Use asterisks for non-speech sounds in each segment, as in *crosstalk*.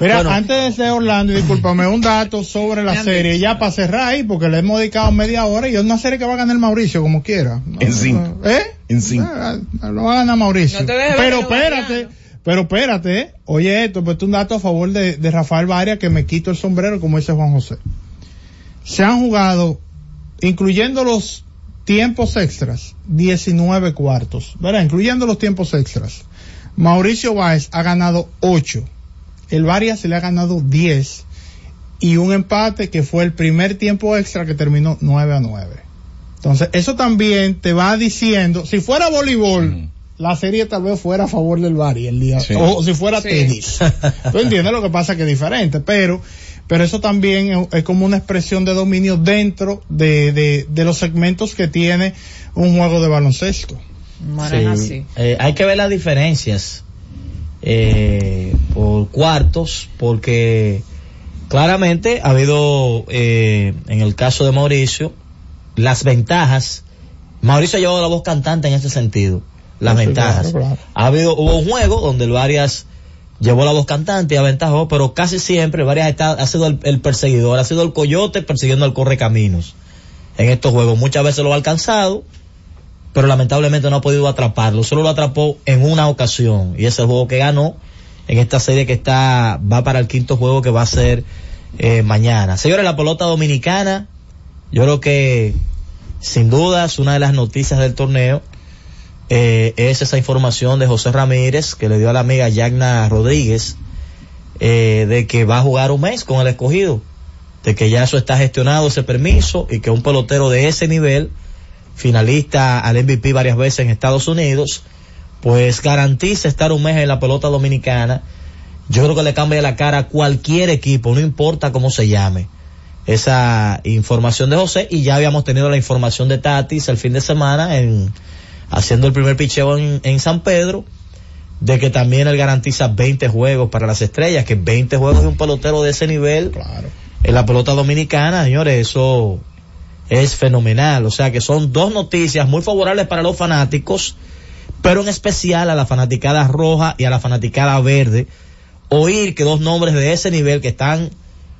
Mira, antes de Orlando, discúlpame, un dato sobre la serie, ya para cerrar ahí, porque le hemos dedicado media hora y es una serie que va a ganar Mauricio como quiera. En cinco. ¿Eh? En cinco. Ah, Lo va a ganar Mauricio. No te dejes pero espérate, pero espérate, ¿eh? oye esto, pues un dato a favor de, de Rafael Varia que me quito el sombrero, como dice Juan José. Se han jugado, incluyendo los tiempos extras, 19 cuartos, ¿verdad? Incluyendo los tiempos extras. Mauricio Báez ha ganado 8. El Varia se le ha ganado 10. Y un empate que fue el primer tiempo extra que terminó 9 a 9. Entonces, eso también te va diciendo, si fuera voleibol, la serie tal vez fuera a favor del Bari el día, Sí. o si fuera Sí. tenis. *laughs* Tú entiendes lo que pasa que es diferente, pero, pero eso también es, es como una expresión de dominio dentro de, de, de los segmentos que tiene un juego de baloncesto. Bueno, es así. Sí. Eh, hay que ver las diferencias eh, por cuartos, porque claramente ha habido, eh, en el caso de Mauricio, las ventajas. Mauricio ha llevado la voz cantante en ese sentido, las Sí, ventajas. claro, claro. Ha habido, hubo un juego donde el Varias llevó la voz cantante y aventajó, pero casi siempre el Varias está, ha sido el, el perseguidor, ha sido el coyote persiguiendo al correcaminos en estos juegos. Muchas veces lo ha alcanzado, pero lamentablemente no ha podido atraparlo. Solo lo atrapó en una ocasión y ese es el juego que ganó en esta serie que está va para el quinto juego que va a ser eh, mañana. Señores, la pelota dominicana, yo creo que sin duda es una de las noticias del torneo. Eh, es esa información de José Ramírez que le dio a la amiga Yagna Rodríguez eh, de que va a jugar un mes con el escogido, de que ya eso está gestionado, ese permiso, y que un pelotero de ese nivel, finalista al MVP varias veces en Estados Unidos, pues garantiza estar un mes en la pelota dominicana. Yo creo que le cambia la cara a cualquier equipo, no importa cómo se llame. Esa información de José y ya habíamos tenido la información de Tatis el fin de semana en haciendo el primer picheo en, en San Pedro de que también él garantiza 20 juegos para las estrellas, que 20 juegos de un pelotero de ese nivel Claro. en la pelota dominicana, señores, eso es fenomenal. O sea que son dos noticias muy favorables para los fanáticos, pero en especial a la fanaticada roja y a la fanaticada verde. Oír que dos nombres de ese nivel que están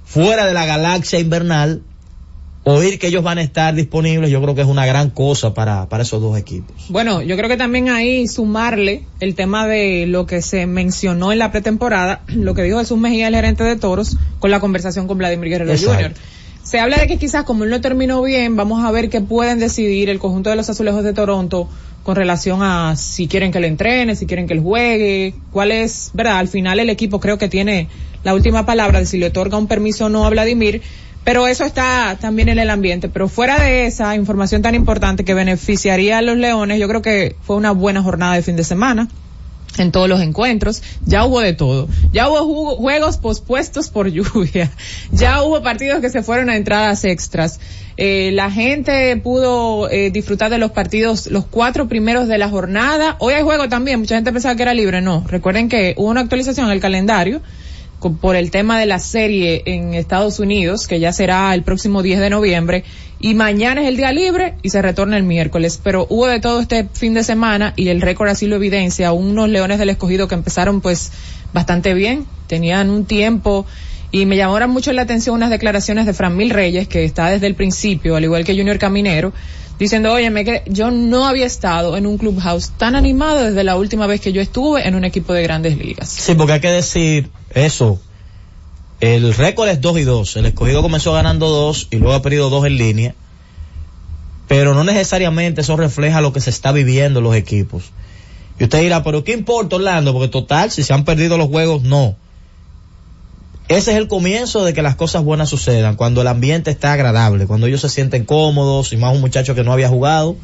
fuera de la galaxia invernal, oír que ellos van a estar disponibles, yo creo que es una gran cosa para, para esos dos equipos. Bueno, yo creo que también ahí sumarle el tema de lo que se mencionó en la pretemporada, *clears throat* lo que dijo Jesús Mejía, el gerente de toros, con la conversación con Vladimir Guerrero Exacto. Jr. Se habla de que quizás como él no terminó bien, vamos a ver qué pueden decidir el conjunto de los azulejos de Toronto con relación a si quieren que le entrene, si quieren que él juegue, cuál es, verdad, al final el equipo creo que tiene la última palabra de si le otorga un permiso o no a Vladimir, pero eso está también en el ambiente. Pero fuera de esa información tan importante que beneficiaría a los Leones, yo creo que fue una buena jornada de fin de semana en todos los encuentros. Ya hubo de todo. Ya hubo ju- juegos pospuestos por *laughs* lluvia. Ya hubo partidos que se fueron a entradas extras. Eh, la gente pudo eh, disfrutar de los partidos, los cuatro primeros de la jornada. Hoy hay juego también. Mucha gente pensaba que era libre. No. Recuerden que hubo una actualización en el calendario por el tema de la serie en Estados Unidos, que ya será el próximo 10 de noviembre, y mañana es el día libre y se retorna el miércoles. Pero hubo de todo este fin de semana y el récord así lo evidencia, unos Leones del Escogido que empezaron pues bastante bien, tenían un tiempo y me llamaron mucho la atención unas declaraciones de Fran Mil Reyes, que está desde el principio, al igual que Junior Caminero, diciendo, oye, que yo no había estado en un clubhouse tan animado desde la última vez que yo estuve en un equipo de grandes ligas. Sí, porque hay que decir eso. El récord es 2 y 2. El escogido comenzó ganando 2 y luego ha perdido 2 en línea. Pero no necesariamente eso refleja lo que se está viviendo en los equipos. Y usted dirá, pero ¿qué importa Orlando? Porque total, si se han perdido los juegos, no. Ese es el comienzo de que las cosas buenas sucedan, cuando el ambiente está agradable, cuando ellos se sienten cómodos, y más un muchacho que no había jugado,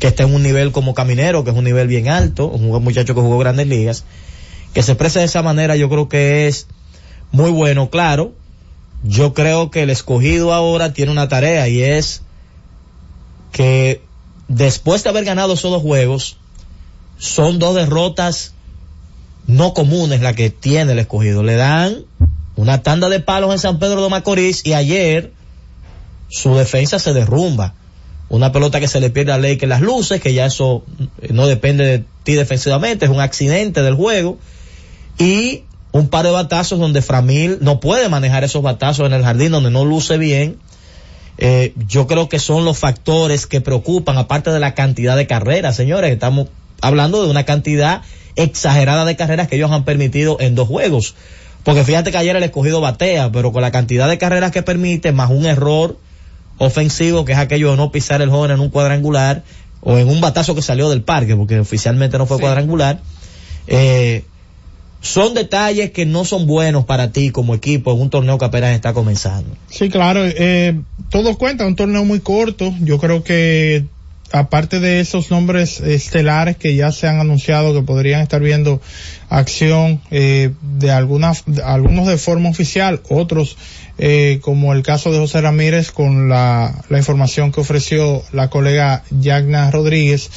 que está en un nivel como caminero, que es un nivel bien alto, un muchacho que jugó grandes ligas, que se exprese de esa manera yo creo que es muy bueno, claro. Yo creo que el escogido ahora tiene una tarea y es que después de haber ganado esos dos juegos, son dos derrotas no comunes la que tiene el escogido. Le dan una tanda de palos en San Pedro de Macorís y ayer su defensa se derrumba. Una pelota que se le pierde a Ley que las luces, que ya eso no depende de ti defensivamente, es un accidente del juego. Y un par de batazos donde Framil no puede manejar esos batazos en el jardín, donde no luce bien. Eh, yo creo que son los factores que preocupan, aparte de la cantidad de carreras, señores. Estamos hablando de una cantidad exagerada de carreras que ellos han permitido en dos juegos. Porque fíjate que ayer el escogido batea, pero con la cantidad de carreras que permite, más un error ofensivo, que es aquello de no pisar el joven en un cuadrangular, o en un batazo que salió del parque, porque oficialmente no fue cuadrangular, eh, son detalles que no son buenos para ti como equipo en un torneo que apenas está comenzando. Sí, claro, eh, todo cuenta, un torneo muy corto, yo creo que aparte de esos nombres estelares que ya se han anunciado que podrían estar viendo acción eh, de algunas algunos de forma oficial otros eh, como el caso de José Ramírez con la, la información que ofreció la colega Yagna Rodríguez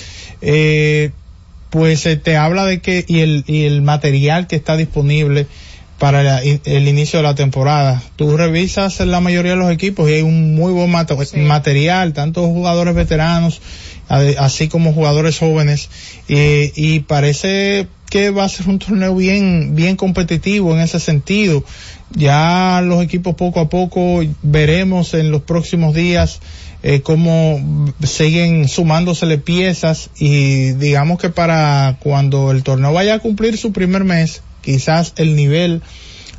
eh, pues eh, te habla de que y el, y el material que está disponible para el inicio de la temporada. Tú revisas la mayoría de los equipos y hay un muy buen material, tanto jugadores veteranos, así como jugadores jóvenes, y, parece que va a ser un torneo bien, bien competitivo en ese sentido. Ya los equipos poco a poco veremos en los próximos días eh, cómo siguen sumándosele piezas y digamos que para cuando el torneo vaya a cumplir su primer mes, quizás el nivel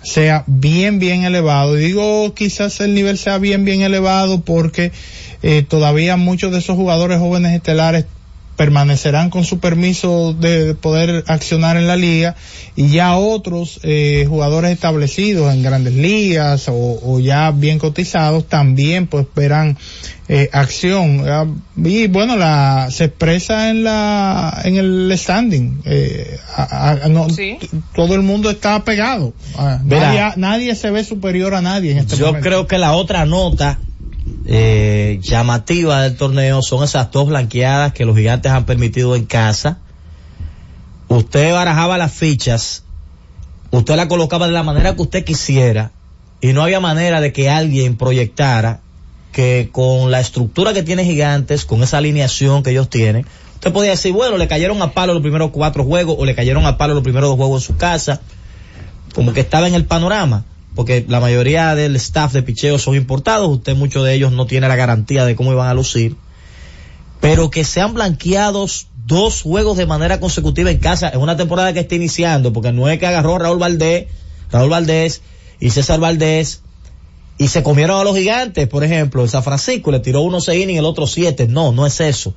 sea bien, bien elevado. Y digo quizás el nivel sea bien, bien elevado porque eh, todavía muchos de esos jugadores jóvenes estelares permanecerán con su permiso de poder accionar en la liga y ya otros eh, jugadores establecidos en grandes ligas o, ya bien cotizados también pues verán eh, acción. Y bueno la se expresa en la en el standing eh, todo el mundo está pegado. Nadie, nadie, se ve superior a nadie en este yo creo que la otra nota eh, llamativa del torneo son esas dos blanqueadas que los gigantes han permitido en casa. Usted barajaba las fichas, usted la colocaba de la manera que usted quisiera y no había manera de que alguien proyectara que con la estructura que tiene Gigantes, con esa alineación que ellos tienen, usted podía decir, bueno, le cayeron a palo los primeros cuatro juegos o le cayeron a palo los primeros dos juegos en su casa, como que estaba en el panorama porque la mayoría del staff de picheo son importados, usted muchos de ellos no tiene la garantía de cómo iban a lucir, pero que sean blanqueados dos juegos de manera consecutiva en casa en una temporada que está iniciando, porque no es que agarró Raúl Valdés, Raúl Valdés y César Valdés y se comieron a los gigantes, por ejemplo, en San Francisco le tiró uno seis y el otro siete, no, no es eso.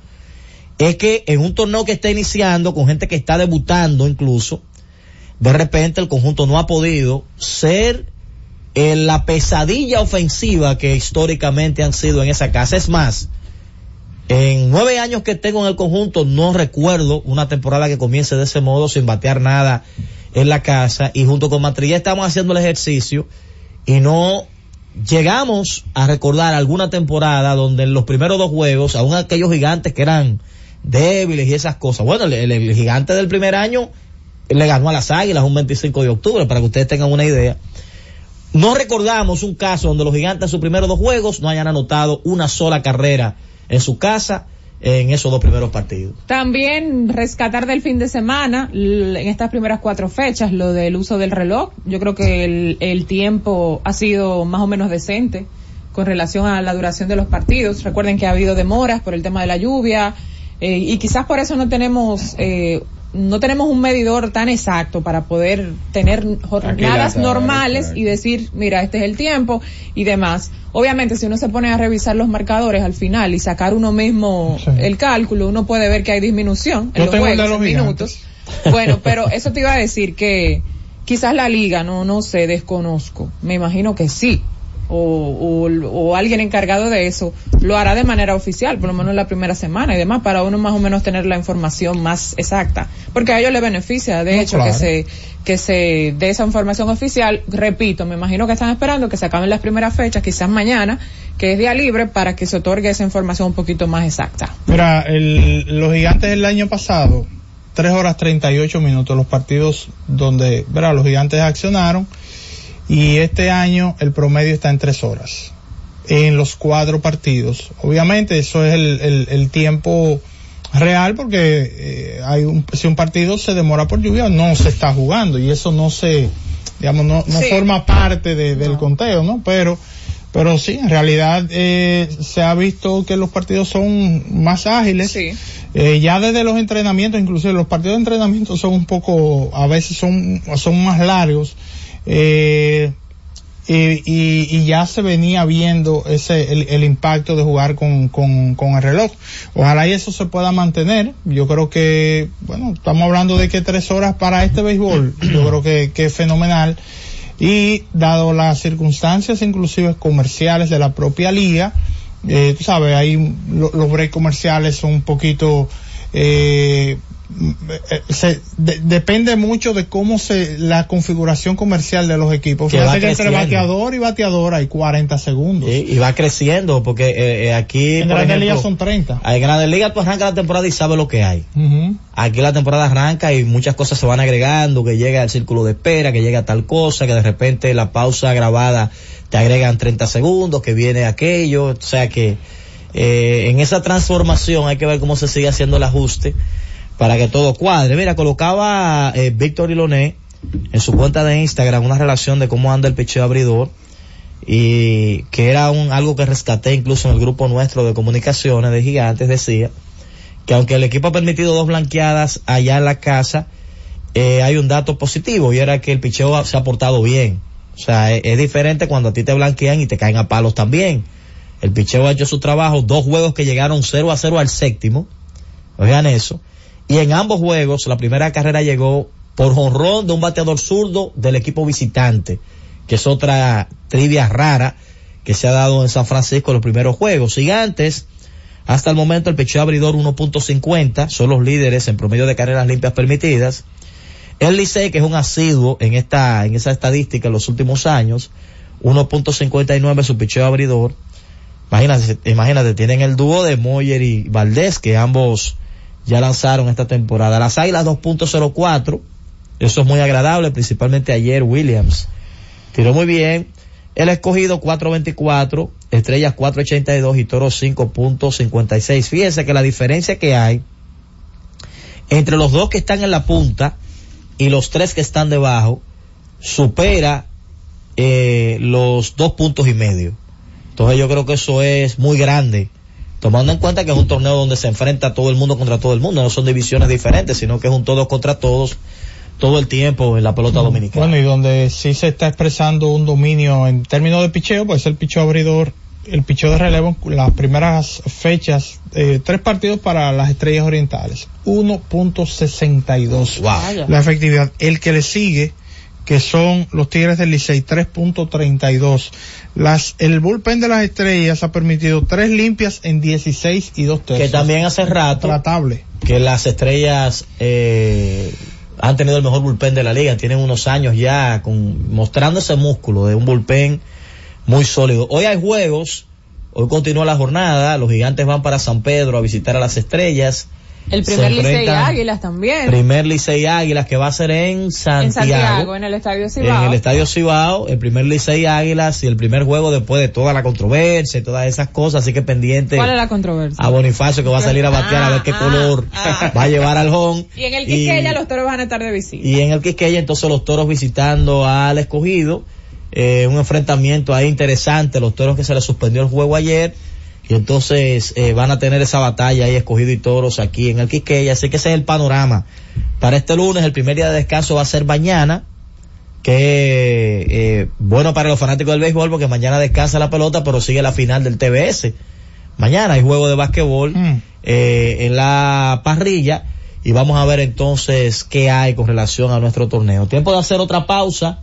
Es que en un torneo que está iniciando, con gente que está debutando incluso, de repente el conjunto no ha podido ser en la pesadilla ofensiva que históricamente han sido en esa casa. Es más, en nueve años que tengo en el conjunto no recuerdo una temporada que comience de ese modo sin batear nada en la casa y junto con Matrilla estamos haciendo el ejercicio y no llegamos a recordar alguna temporada donde en los primeros dos juegos, aún aquellos gigantes que eran débiles y esas cosas, bueno, el, el gigante del primer año le ganó a las Águilas un 25 de octubre, para que ustedes tengan una idea. No recordamos un caso donde los gigantes en sus primeros dos juegos no hayan anotado una sola carrera en su casa en esos dos primeros partidos. También rescatar del fin de semana, en estas primeras cuatro fechas, lo del uso del reloj. Yo creo que el, el tiempo ha sido más o menos decente con relación a la duración de los partidos. Recuerden que ha habido demoras por el tema de la lluvia eh, y quizás por eso no tenemos eh, no tenemos un medidor tan exacto para poder tener jornadas normales y decir, mira, este es el tiempo y demás. Obviamente, si uno se pone a revisar los marcadores al final y sacar uno mismo el cálculo, uno puede ver que hay disminución en los juegos, en minutos. Bueno, pero *laughs* eso te iba a decir que quizás la liga, no, no sé, desconozco. Me imagino que sí o, o, alguien encargado de eso lo hará de manera oficial, por lo menos la primera semana y demás, para uno más o menos tener la información más exacta. Porque a ellos les beneficia, de hecho, que se que se dé esa información oficial. Repito, me imagino que están esperando que se acaben las primeras fechas, quizás mañana, que es día libre, para que se otorgue esa información un poquito más exacta. Mira, el, los gigantes del año pasado, tres horas treinta y ocho minutos, los partidos donde, verá, los gigantes accionaron y este año el promedio está en tres horas en los cuatro partidos. Obviamente eso es el, el, tiempo real porque eh, hay un, si un partido se demora por lluvia no se está jugando y eso no se, digamos, no, no forma parte de, del conteo, ¿no? Pero, pero sí, en realidad eh, se ha visto que los partidos son más ágiles. Sí. Eh, ya desde los entrenamientos, inclusive los partidos de entrenamiento son un poco, a veces son, son más largos eh, y, y, ya se venía viendo ese el, el impacto de jugar con, con, con, el reloj. Ojalá y eso se pueda mantener. Yo creo que, bueno, estamos hablando de que tres horas para este béisbol, yo creo que, que es fenomenal. Y dado las circunstancias inclusive comerciales de la propia liga, eh, tú sabes, ahí los breaks comerciales son un poquito eh, se, depende mucho de cómo se la configuración comercial de los equipos. Que entre bateador y bateador hay 40 segundos. Y, va creciendo porque eh, eh, aquí en Grandes Ligas son 30. En Grandes Ligas tú arrancas la temporada y sabes lo que hay. Aquí la temporada arranca y muchas cosas se van agregando, que llega el círculo de espera, que llega tal cosa, que de repente la pausa grabada te agregan 30 segundos, que viene aquello, o sea que eh, en esa transformación hay que ver cómo se sigue haciendo el ajuste para que todo cuadre. Mira, colocaba eh, Víctor Iloné en su cuenta de Instagram una relación de cómo anda el picheo abridor y que era un algo que rescaté incluso en el grupo nuestro de comunicaciones de gigantes decía que aunque el equipo ha permitido dos blanqueadas allá en la casa eh, hay un dato positivo y era que el picheo se ha portado bien. O sea es, es, diferente cuando a ti te blanquean y te caen a palos también. El picheo ha hecho su trabajo dos juegos que llegaron 0 a 0 al séptimo. Oigan eso y en ambos juegos, la primera carrera llegó por jonrón de un bateador zurdo del equipo visitante, que es otra trivia rara que se ha dado en San Francisco en los primeros juegos. Gigantes, hasta el momento el pecho abridor 1.50, son los líderes en promedio de carreras limpias permitidas. El Licey, que es un asiduo en esta, en esa estadística en los últimos años, 1.59 su picheo abridor. Imagínate, imagínate, tienen el dúo de Moyer y Valdés, que ambos ya lanzaron esta temporada. Las Águilas 2.04, eso es muy agradable, principalmente ayer Williams tiró muy bien. El escogido 4.24, Estrellas 4.82 y Toro 5.56. Fíjense que la diferencia que hay entre los dos que están en la punta y los tres que están debajo supera eh, los dos puntos y medio. Entonces yo creo que eso es muy grande tomando en cuenta que es un torneo donde se enfrenta todo el mundo contra todo el mundo, no son divisiones diferentes, sino que es un todos contra todos todo el tiempo en la pelota mm, dominicana. Bueno, y donde sí se está expresando un dominio en términos de picheo, pues el picheo abridor, el picheo de relevo, las primeras fechas, eh, tres partidos para las estrellas orientales, 1.62 wow. la efectividad. El que le sigue, que son los Tigres del Licey, 3.32. Las, el bullpen de las estrellas ha permitido tres limpias en 16 y dos tercios. Que también hace rato. Tratable. Que las estrellas, eh, han tenido el mejor bullpen de la liga. Tienen unos años ya con, mostrando ese músculo de un bullpen muy sólido. Hoy hay juegos. Hoy continúa la jornada. Los gigantes van para San Pedro a visitar a las estrellas. El primer Licey Águilas también. Primer Licey Águilas que va a ser en Santiago. en Santiago, en el Estadio Cibao. En el Estadio Cibao, el primer Licey Águilas y el primer juego después de toda la controversia y todas esas cosas, así que pendiente ¿Cuál es la controversia? a Bonifacio que va a salir a batear a ver qué Ah, color ah. va a llevar al home. *laughs* Y en el Quisqueya los toros van a estar de visita. Y en el Quisqueya entonces los toros visitando al escogido, eh, un enfrentamiento ahí interesante, los toros que se les suspendió el juego ayer, y entonces eh, van a tener esa batalla ahí escogido y toros aquí en el Quisqueya, así que ese es el panorama. Para este lunes, el primer día de descanso va a ser mañana, que eh, bueno para los fanáticos del béisbol porque mañana descansa la pelota, pero sigue la final del TBS. Mañana hay juego de básquetbol Mm. eh, en la parrilla y vamos a ver entonces qué hay con relación a nuestro torneo. Tiempo de hacer otra pausa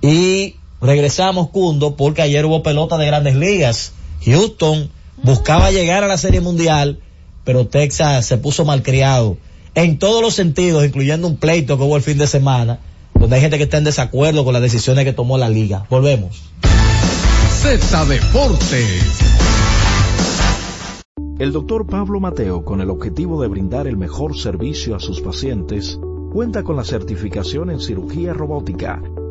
y regresamos, Cundo, porque ayer hubo pelota de grandes ligas. Houston buscaba llegar a la Serie Mundial, pero Texas se puso malcriado en todos los sentidos, incluyendo un pleito que hubo el fin de semana, donde hay gente que está en desacuerdo con las decisiones que tomó la liga. Volvemos. Z Deportes. El doctor Pablo Mateo, con el objetivo de brindar el mejor servicio a sus pacientes, cuenta con la certificación en cirugía robótica,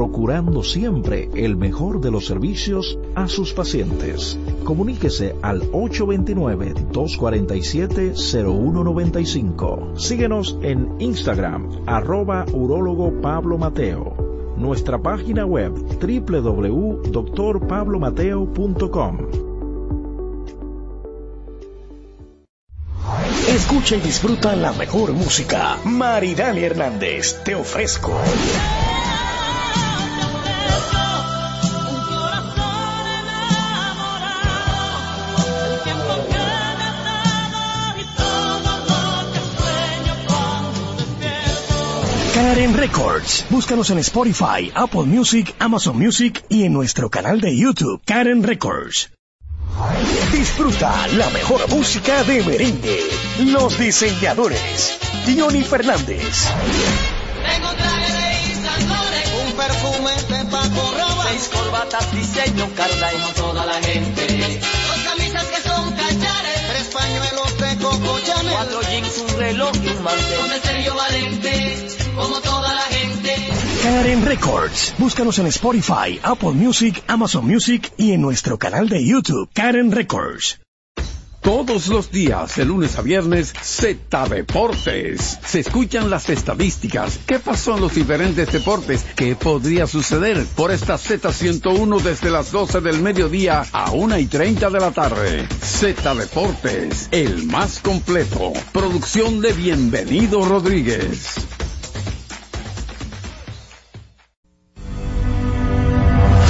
procurando siempre el mejor de los servicios a sus pacientes. Comuníquese al 829-247-0195. Síguenos en Instagram, arroba urólogo Pablo Mateo. Nuestra página web www.drpablomateo.com. Escucha y disfruta la mejor música. Maridani Hernández, te ofrezco. Karen Records. Búscanos en Spotify, Apple Music, Amazon Music y en nuestro canal de YouTube, Karen Records. Disfruta la mejor música de merengue. Los diseñadores. Johnny Fernández. Tengo traje de Laurent, un perfume de Paco Rabanne, seis corbatas diseño Carla y toda la gente. Dos camisas que son cachares, tres pañuelos de Coco Chanel, cuatro jeans, un reloj y un mantel. Con el Sergio Valente, como toda la gente. Karen Records. Búscanos en Spotify, Apple Music, Amazon Music y en nuestro canal de YouTube, Karen Records. Todos los días, de lunes a viernes, Z Deportes. Se escuchan las estadísticas. ¿Qué pasó en los diferentes deportes? ¿Qué podría suceder? Por esta Z101 desde las 12 del mediodía a 1 y 30 de la tarde. Z Deportes, el más completo. Producción de Bienvenido Rodríguez.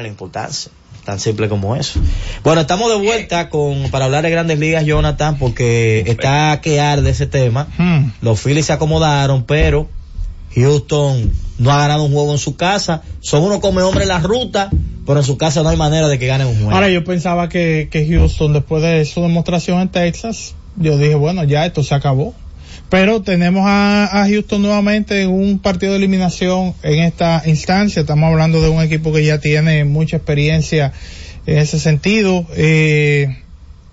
La importancia. Tan simple como eso. Bueno, estamos de vuelta con para hablar de grandes ligas, Jonathan, porque está que arde ese tema. Hmm. Los Phillies se acomodaron, pero Houston no ha ganado un juego en su casa. Son uno come hombre en la ruta, pero en su casa no hay manera de que ganen un juego. Ahora yo pensaba que, que Houston, después de su demostración en Texas, yo dije, bueno, ya esto se acabó. Pero tenemos a, a Houston nuevamente en un partido de eliminación en esta instancia. Estamos hablando de un equipo que ya tiene mucha experiencia en ese sentido. Eh,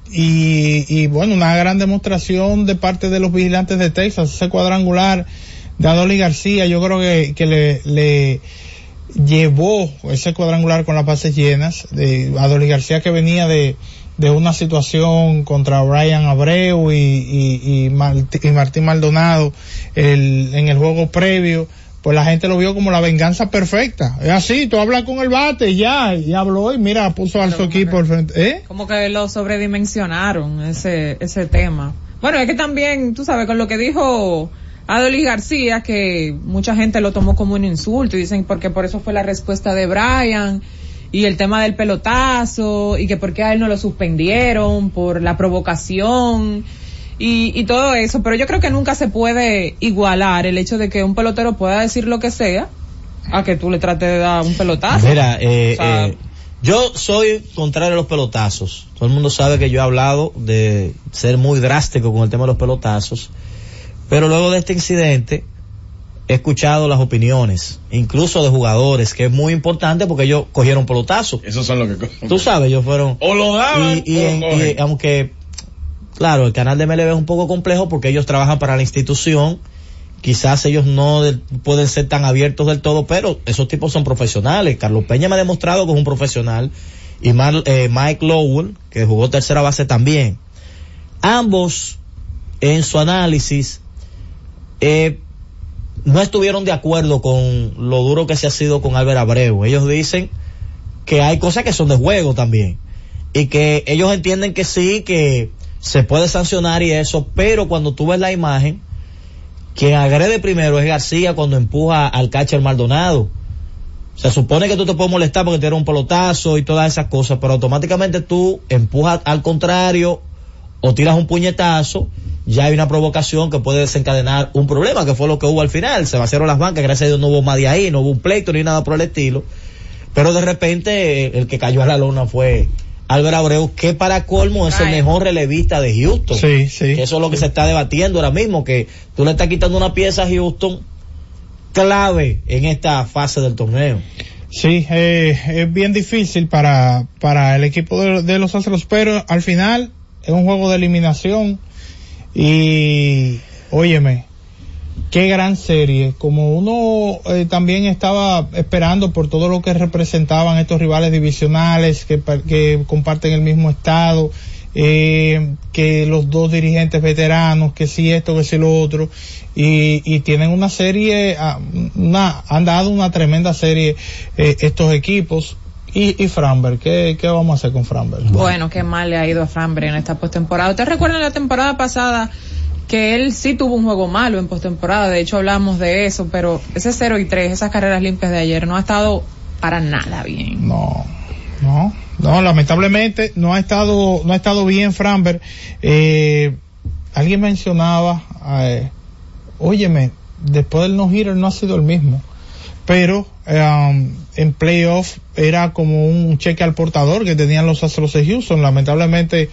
y, bueno, una gran demostración de parte de los vigilantes de Texas. Ese cuadrangular de Adoli García, yo creo que, que le, le llevó ese cuadrangular con las bases llenas. De Adoli García que venía de, de una situación contra Brian Abreu y, y, y, Martí- y Martín Maldonado el, en el juego previo, pues la gente lo vio como la venganza perfecta. Es así, tú hablas con el bate y ya, y habló y mira, puso al su equipo al frente. ¿Eh? Como que lo sobredimensionaron ese, ese tema. Bueno, es que también, tú sabes, con lo que dijo Adolis García, que mucha gente lo tomó como un insulto y dicen porque por eso fue la respuesta de Brian y el tema del pelotazo y que por qué a él no lo suspendieron por la provocación y, y todo eso, pero yo creo que nunca se puede igualar el hecho de que un pelotero pueda decir lo que sea a que tú le trates de dar un pelotazo. Mira, eh, O sea, eh, yo soy contrario a los pelotazos. Todo el mundo sabe que yo he hablado de ser muy drástico con el tema de los pelotazos. Pero luego de este incidente, he escuchado las opiniones, incluso de jugadores, que es muy importante porque ellos cogieron pelotazo. Esos son los que cogen. Tú sabes, ellos fueron... O lo daban y, y o en- cogen. y aunque, claro, el canal de MLB es un poco complejo porque ellos trabajan para la institución, quizás ellos no de- pueden ser tan abiertos del todo, pero esos tipos son profesionales. Carlos Peña me ha demostrado que es un profesional y Mar- eh, Mike Lowell, que jugó tercera base también. Ambos, en su análisis, eh, no estuvieron de acuerdo con lo duro que se ha sido con Álvaro Abreu. Ellos dicen que hay cosas que son de juego también. Y que ellos entienden que sí, que se puede sancionar y eso, pero cuando tú ves la imagen, quien agrede primero es García cuando empuja al catcher Maldonado. Se supone que tú te puedes molestar porque te un pelotazo y todas esas cosas, pero automáticamente tú empujas al contrario o tiras un puñetazo, ya hay una provocación que puede desencadenar un problema, que fue lo que hubo al final. Se vaciaron las bancas, gracias a Dios no hubo más de ahí, no hubo un pleito ni nada por el estilo. Pero de repente el que cayó a la lona fue Álvaro Abreu, que para colmo es el mejor relevista de Houston. Sí, sí. Que eso es lo que se está debatiendo ahora mismo, que tú le estás quitando una pieza a Houston clave en esta fase del torneo. Sí, eh, es bien difícil para, para el equipo de, de los Astros, pero al final es un juego de eliminación y, óyeme, qué gran serie. Como uno eh, también estaba esperando por todo lo que representaban estos rivales divisionales que, que comparten el mismo estado, eh, que los dos dirigentes veteranos, que sí esto, que sí lo otro, y, y tienen una serie, ah, una, han dado una tremenda serie eh, estos equipos. Y, y Framberg, ¿qué, ¿qué vamos a hacer con Framberg? Bueno, qué mal le ha ido a Framberg en esta postemporada. ¿Ustedes recuerdan la temporada pasada que él sí tuvo un juego malo en postemporada? De hecho, hablamos de eso, pero ese 0 y 3, esas carreras limpias de ayer, no ha estado para nada bien. No, no, no, lamentablemente no ha estado, no ha estado bien Framberg. Eh, alguien mencionaba, eh, óyeme, después del no-hitter no ha sido el mismo, pero eh, en playoff era como un cheque al portador que tenían los Astros de Houston. Lamentablemente,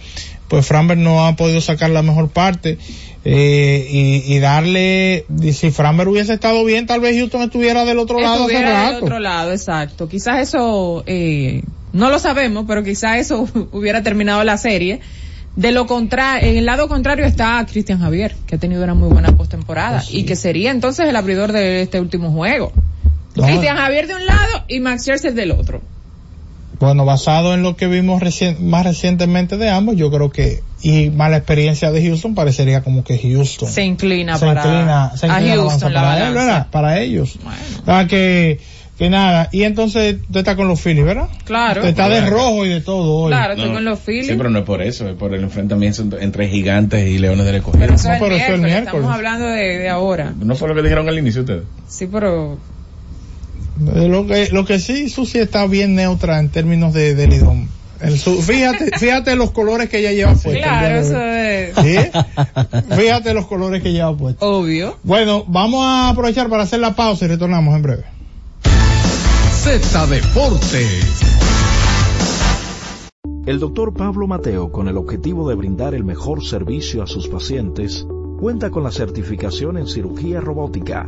pues Framberg no ha podido sacar la mejor parte. Eh, y, y darle, y si Framberg hubiese estado bien, tal vez Houston estuviera del otro lado hace Estuviera del rato. otro lado, exacto. Quizás eso, eh, no lo sabemos, pero quizás eso *laughs* hubiera terminado la serie. De lo contrario, en el lado contrario está Cristian Javier, que ha tenido una muy buena postemporada Oh, sí. y que sería entonces el abridor de este último juego. No. Cristian Javier de un lado y Max Scherzer del otro. Bueno, basado en lo que vimos recien- más recientemente de ambos, yo creo que, y más la experiencia de Houston, parecería como que Houston Se inclina se para inclina, se a inclina la Houston la para, él. ¿verdad? para ellos. Bueno. Ah, que, que nada, y entonces usted está con los Phillies, ¿verdad? Claro. Usted está de rojo y de todo hoy. Claro, estoy No, con los Phillies. Sí, pero no es por eso, es por el enfrentamiento entre gigantes y leones del escogido. Pero eso No, es el pero eso es el miércoles. Estamos hablando de, de ahora. ¿No fue lo que dijeron al inicio ustedes? Sí, pero Lo que, lo que sí, Susi está bien neutra en términos de, de Lidón. El su- fíjate, *laughs* fíjate los colores que ella lleva puestos. claro, eso es ¿Sí? Fíjate los colores que lleva puestos. obvio. Bueno, vamos a aprovechar para hacer la pausa y retornamos en breve. Z Deportes. El doctor Pablo Mateo, con el objetivo de brindar el mejor servicio a sus pacientes, cuenta con la certificación en cirugía robótica,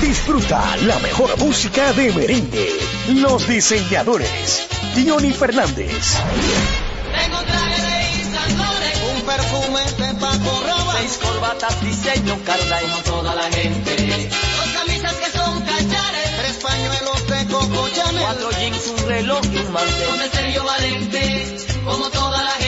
Disfruta la mejor música de merengue. Los diseñadores. Johnny Fernández. Tengo traje de Yves un perfume de Paco Rabanne, seis corbatas diseño Carla toda la gente. Dos camisas que son cachares, tres pañuelos de Coco Chanel, cuatro jeans, un reloj y un mantel. Con el Sergio Valente, como toda la gente.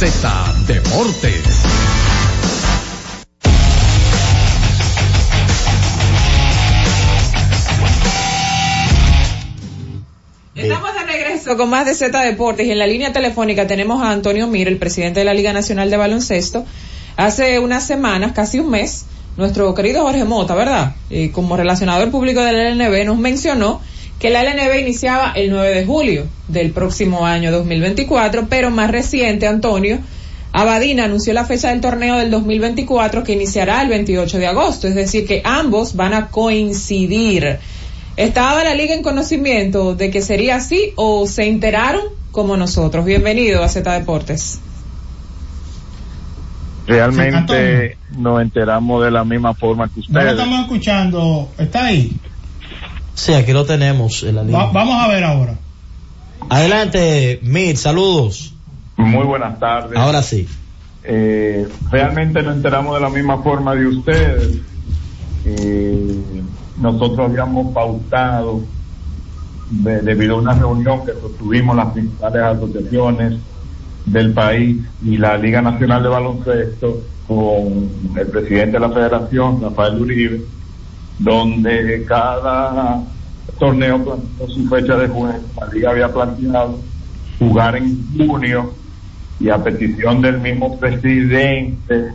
Z Deportes. Estamos de regreso con más de Z Deportes y en la línea telefónica tenemos a Antonio Mir, el presidente de la Liga Nacional de Baloncesto. Hace unas semanas, casi un mes, nuestro querido Jorge Mota, ¿verdad? Eh, como relacionador público de la LNB nos mencionó que la LNB iniciaba el 9 de julio del próximo año 2024, pero más reciente, Antonio, Abadina anunció la fecha del torneo del 2024 que iniciará el 28 de agosto, es decir, que ambos van a coincidir. ¿Estaba la liga en conocimiento de que sería así o se enteraron como nosotros? Bienvenido a Z Deportes. Realmente nos enteramos de la misma forma que No lo ustedes. estamos escuchando. ¿Está ahí? Sí, aquí lo tenemos en la línea. Va- vamos a ver ahora. Adelante, Mir, saludos. Muy buenas tardes. Ahora sí. Eh, realmente nos enteramos de la misma forma de ustedes. Eh, nosotros habíamos pautado de- debido a una reunión que sostuvimos las principales asociaciones del país y la Liga Nacional de Baloncesto con el presidente de la federación, Rafael Uribe, donde cada torneo planteó su fecha de juego. La liga había planteado jugar en junio y a petición del mismo presidente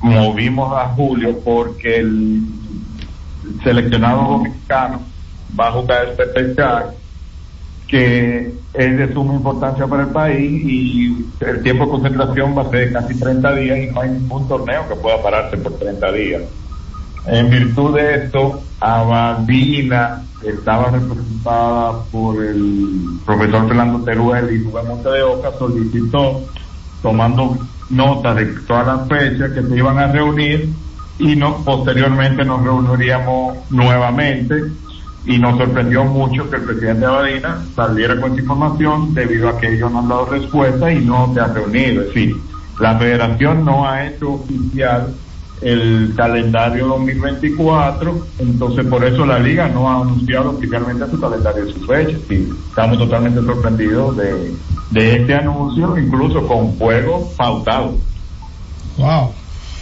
movimos a julio porque el seleccionado dominicano va a jugar el PPK que es de suma importancia para el país y el tiempo de concentración va a ser de casi 30 días y no hay ningún torneo que pueda pararse por 30 días. En virtud de esto, Abadina estaba representada por el profesor Fernando Teruel y Rubén Monte de Oca, solicitó, tomando nota de todas las fechas que se iban a reunir y no, posteriormente nos reuniríamos nuevamente y nos sorprendió mucho que el presidente Abadina saliera con esa información debido a que ellos no han dado respuesta y no se ha reunido. Es decir, la federación no ha hecho oficial el calendario 2024, entonces por eso la liga no ha anunciado oficialmente su calendario de su fecha. Sí, estamos totalmente sorprendidos de, de este anuncio, incluso con juegos pautados. Wow.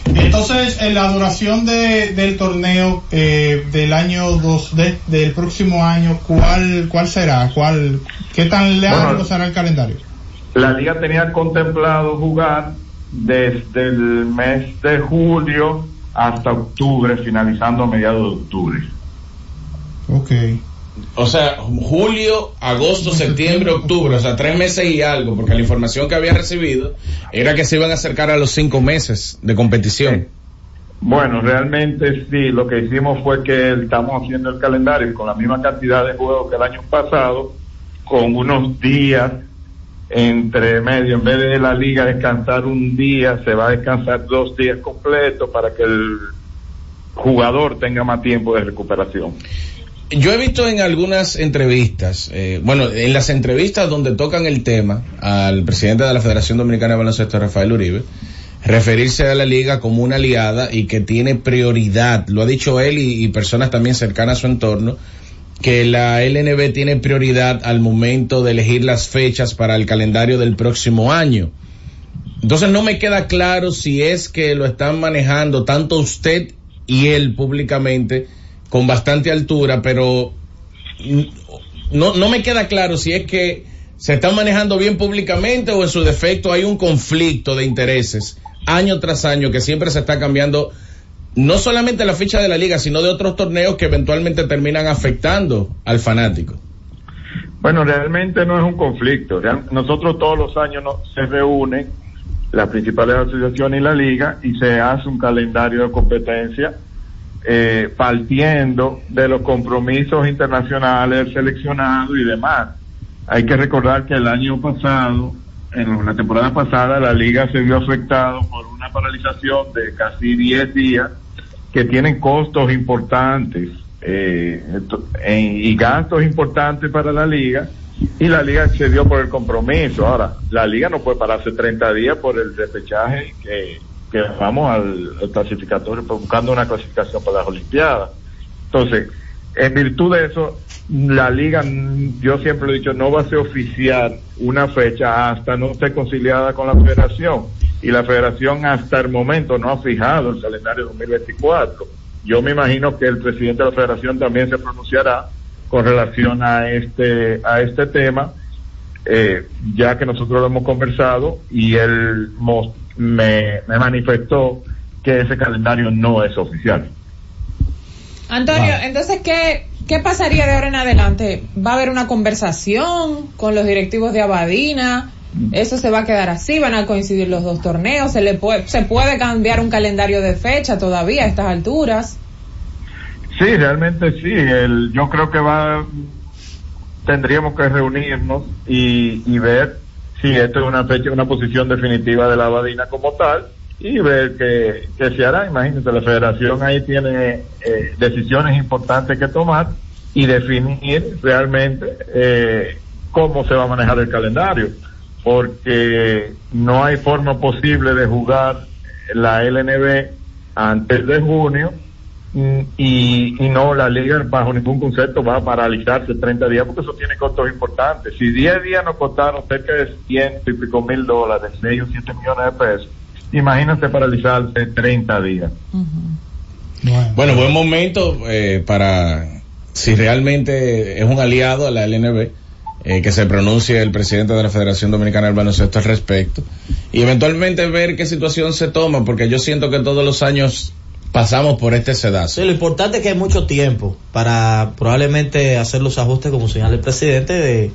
Entonces, en la duración de, del torneo eh, del año 2, de- del próximo año, ¿cuál, cuál será? ¿Cuál, ¿Qué tan largo Bueno, será el calendario? La liga tenía contemplado jugar desde el mes de julio hasta octubre, finalizando a mediados de octubre. Ok. O sea, julio, agosto, septiembre, octubre, o sea, tres meses y algo, porque la información que había recibido era que se iban a acercar a los cinco meses de competición. Bueno, realmente sí, lo que hicimos fue que estamos haciendo el calendario con la misma cantidad de juegos que el año pasado, con unos días entre medio, en vez de la liga descansar un día, se va a descansar dos días completos para que el jugador tenga más tiempo de recuperación. Yo he visto en algunas entrevistas, eh, bueno, en las entrevistas donde tocan el tema al presidente de la Federación Dominicana de Baloncesto, Rafael Uribe, referirse a la liga como una aliada y que tiene prioridad, lo ha dicho él y, y personas también cercanas a su entorno, que la LNB tiene prioridad al momento de elegir las fechas para el calendario del próximo año. Entonces no me queda claro si es que lo están manejando tanto usted y él públicamente con bastante altura, pero no, no me queda claro si es que se están manejando bien públicamente o en su defecto hay un conflicto de intereses año tras año que siempre se está cambiando no solamente la ficha de la liga, sino de otros torneos que eventualmente terminan afectando al fanático. Bueno, realmente no es un conflicto. Nosotros todos los años se reúnen las principales asociaciones y la liga y se hace un calendario de competencia eh, partiendo de los compromisos internacionales del seleccionado y demás. Hay que recordar que el año pasado, en la temporada pasada, la liga se vio afectado por una paralización de casi 10 días que tienen costos importantes eh, y gastos importantes para la liga y la liga accedió por el compromiso. Ahora, la liga no puede pararse 30 días por el despechaje que, vamos al, clasificatorio pues, buscando una clasificación para las Olimpiadas. Entonces, en virtud de eso, la liga, yo siempre lo he dicho, no va a ser oficial una fecha hasta no esté conciliada con la federación. Y la federación hasta el momento no ha fijado el calendario 2024. Yo me imagino que el presidente de la federación también se pronunciará con relación a este, a este tema, eh, ya que nosotros lo hemos conversado y él me manifestó que ese calendario no es oficial. Antonio, entonces, ¿qué, ¿qué pasaría de ahora en adelante? ¿Va a haber una conversación con los directivos de Abadina? ¿Eso se va a quedar así? ¿Van a coincidir los dos torneos? ¿Se, le puede, ¿Se puede cambiar un calendario de fecha todavía a estas alturas? Sí, realmente sí. Yo creo que va, tendríamos que reunirnos y, ver si esto es una fecha, una posición definitiva de la Abadina como tal y ver qué, qué se hará. Imagínate, la federación ahí tiene eh, decisiones importantes que tomar y definir realmente eh, cómo se va a manejar el calendario, porque no hay forma posible de jugar la LNB antes de junio Mm, y, y no la liga bajo ningún concepto va a paralizarse 30 días porque eso tiene costos importantes. Si 10 días nos costaron cerca de 100 y pico mil dólares, 6 o 7 millones de pesos, imagínate paralizarse 30 días. Bueno, buen momento eh, para, si realmente es un aliado a la LNB, eh, que se pronuncie el presidente de la Federación Dominicana del Baloncesto al respecto y eventualmente ver qué situación se toma, porque yo siento que todos los años pasamos por este sedazo. Sí, lo importante es que hay mucho tiempo para probablemente hacer los ajustes, como señala el presidente, de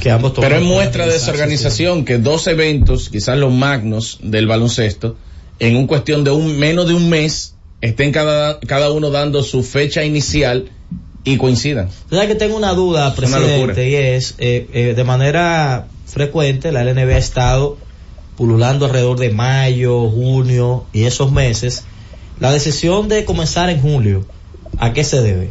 que ambos Pero es muestra de desorganización que dos eventos, quizás los magnos del baloncesto, en un cuestión de un menos de un mes, estén cada, cada uno dando su fecha inicial y coincidan. Sabes que tengo una duda, una presidente, y es, eh, eh, de manera frecuente, la LNB ha estado pululando alrededor de mayo, junio y esos meses. La decisión de comenzar en julio, ¿a qué se debe?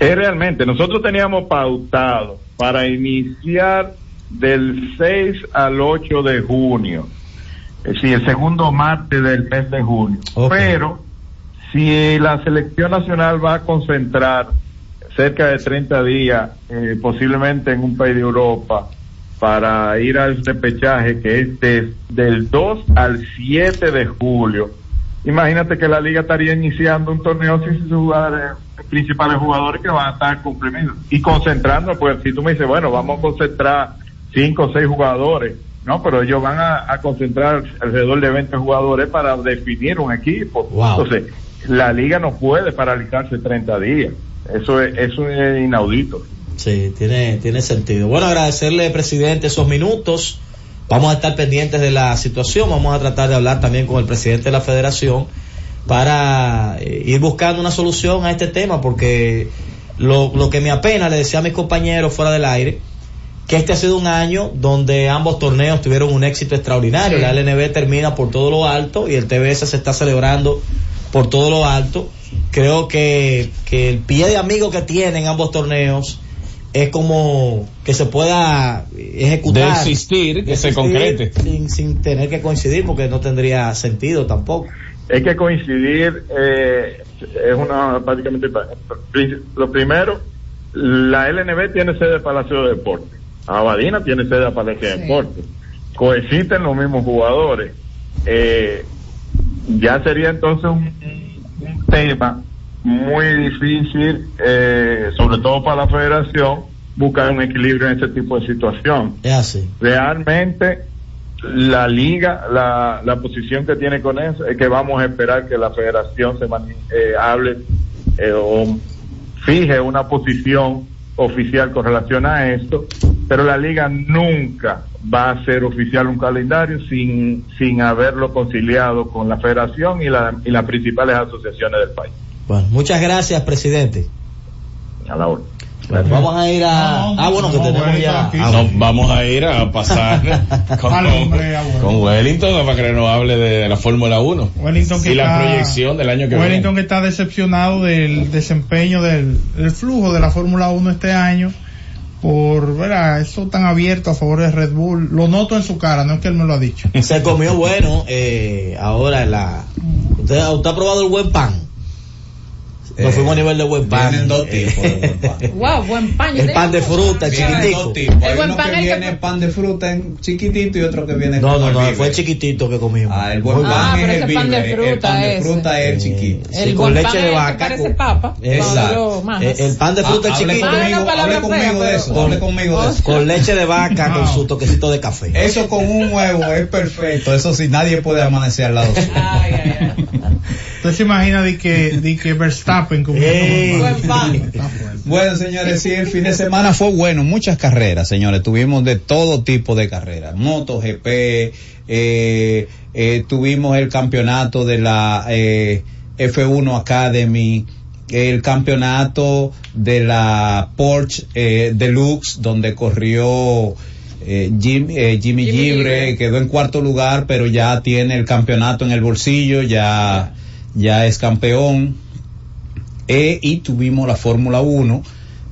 Es realmente, nosotros teníamos pautado para iniciar del 6 al 8 de junio, es decir, el segundo martes del mes de junio. Pero si la selección nacional va a concentrar cerca de 30 días, eh, posiblemente en un país de Europa, para ir al repechaje que es de- del 2 al 7 de julio, imagínate que la liga estaría iniciando un torneo sin sus jugadores, principales jugadores que van a estar comprimidos y concentrando, pues si tú me dices, bueno, vamos a concentrar cinco o seis jugadores No, pero ellos van a, a concentrar alrededor de 20 jugadores para definir un equipo. Wow. Entonces, la liga no puede paralizarse 30 días. Eso es, eso es inaudito. Sí, tiene, tiene sentido. Bueno, agradecerle, presidente, esos minutos. Vamos a estar pendientes de la situación. Vamos a tratar de hablar también con el presidente de la federación para eh, ir buscando una solución a este tema, porque lo, lo que me apena, le decía a mis compañeros fuera del aire, que este ha sido un año donde ambos torneos tuvieron un éxito extraordinario. La LNB termina por todo lo alto y el TBS se está celebrando por todo lo alto. Creo que, que el pie de amigo que tienen ambos torneos es como que se pueda ejecutar. De existir, que se concrete. Sin, sin tener que coincidir porque no tendría sentido tampoco. Es que coincidir eh, es una prácticamente lo primero la LNB tiene sede de Palacio de Deportes Abadina tiene sede de Palacio de Sí. Deportes coexisten los mismos jugadores eh, ya sería entonces un, un tema muy difícil eh, sobre todo para la federación buscar un equilibrio en ese tipo de situación Es así. realmente la liga, la, la posición que tiene con eso es que vamos a esperar que la federación se mani- eh, hable eh, o fije una posición oficial con relación a esto, pero la liga nunca va a hacer oficial un calendario sin, sin haberlo conciliado con la federación y, la, y las principales asociaciones del país. Bueno, muchas gracias, presidente. A la hora. Bueno, vamos a ir a... No, no, ah, bueno, que tenemos ya... aquí. ah, No, vamos a ir a pasar *laughs* con, Al hombre, a Wellington. con Wellington para que nos hable de la Fórmula 1 Wellington que y la está- proyección del año que Wellington que viene. está decepcionado del desempeño del, del flujo de la Fórmula 1 este año por ¿verdad? eso tan abierto a favor de Red Bull. Lo noto en su cara, no es que él me lo ha dicho. Se comió bueno eh, ahora la... ¿Usted, ¿Usted ha probado el buen pan? Nos Eh, fuimos a nivel de buen pan. Vienen dos tipos de buen pan. *laughs* Wow, buen pan. El pan de fruta, dos tipos. El Hay buen uno pan que es el que- viene pan de fruta en chiquitito y otro que viene No, con no, no, fue chiquitito que comimos. Ah, el buen pan Ah, es pero el pan de víver, el fruta pan de fruta es el chiquito. Sí, El con leche pan de es el vaca. parece con- papa. Exacto. El pan de fruta Ah, hable chiquito. Ah, hable fea, conmigo de eso, hable conmigo de eso. *laughs* Con leche de vaca con su toquecito de café. Eso con un huevo es perfecto. Eso sí, nadie puede amanecer al lado suyo. Ay, ay, ay. Usted se imagina de que, de Ey. Bueno, señores, sí, el fin de semana fue bueno. Muchas carreras, señores. Tuvimos de todo tipo de carreras. MotoGP, eh, eh, tuvimos el campeonato de la eh, F1 Academy, el campeonato de la Porsche eh, Deluxe, donde corrió eh, Jim- eh, Jimmy, Jimmy Gibre, Gibre. quedó en cuarto lugar, pero ya tiene el campeonato en el bolsillo, ya, ya es campeón. E- y tuvimos la Fórmula 1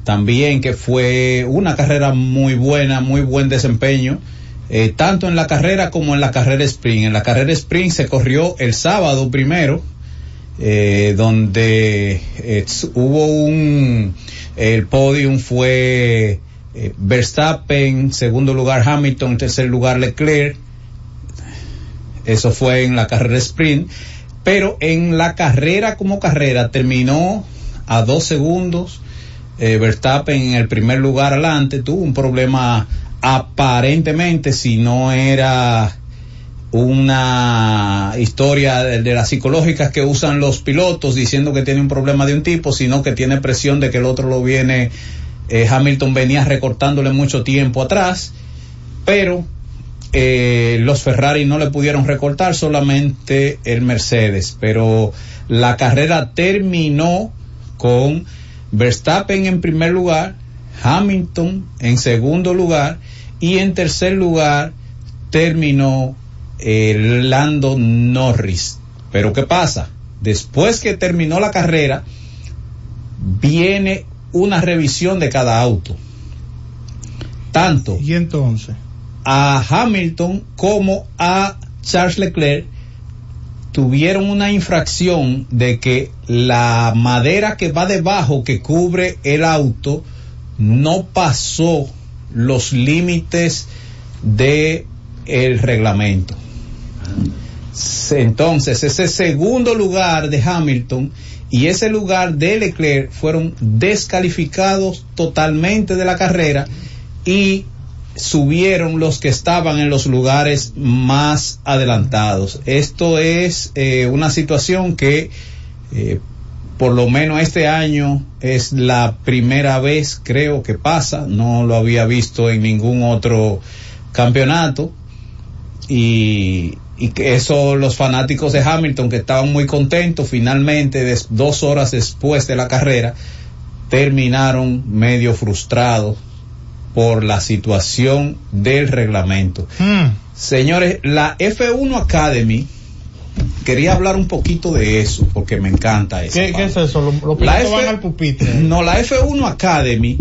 también que fue una carrera muy buena, muy buen desempeño, eh, tanto en la carrera como en la carrera sprint. En la carrera sprint se corrió el sábado primero, eh, donde eh, hubo un, el podium fue eh, Verstappen, segundo lugar Hamilton, tercer lugar Leclerc, eso fue en la carrera sprint, pero en la carrera como carrera terminó a dos segundos. eh, Verstappen en el primer lugar adelante tuvo un problema aparentemente si no era una historia de, las psicológicas que usan los pilotos diciendo que tiene un problema de un tipo, sino que tiene presión de que el otro lo viene, eh, Hamilton venía recortándole mucho tiempo atrás, pero eh, los Ferrari no le pudieron recortar, solamente el Mercedes, pero la carrera terminó con Verstappen en primer lugar, Hamilton en segundo lugar y en tercer lugar terminó eh, Lando Norris. Pero ¿qué pasa? Después que terminó la carrera, viene una revisión de cada auto. Tanto Y entonces, a Hamilton como a Charles Leclerc tuvieron una infracción de que la madera que va debajo que cubre el auto no pasó los límites de el reglamento. Entonces, ese segundo lugar de Hamilton y ese lugar de Leclerc fueron descalificados totalmente de la carrera y subieron los que estaban en los lugares más adelantados. Esto es eh, una situación que eh, por lo menos este año es la primera vez creo que pasa, no lo había visto en ningún otro campeonato. Y, y eso los fanáticos de Hamilton que estaban muy contentos finalmente dos horas después de la carrera terminaron medio frustrados por la situación del reglamento. Hmm. Señores, la F1 Academy, quería hablar un poquito de eso, porque me encanta eso. ¿Qué, qué es eso? Los, los La F- van al pupitre. No, la F1 Academy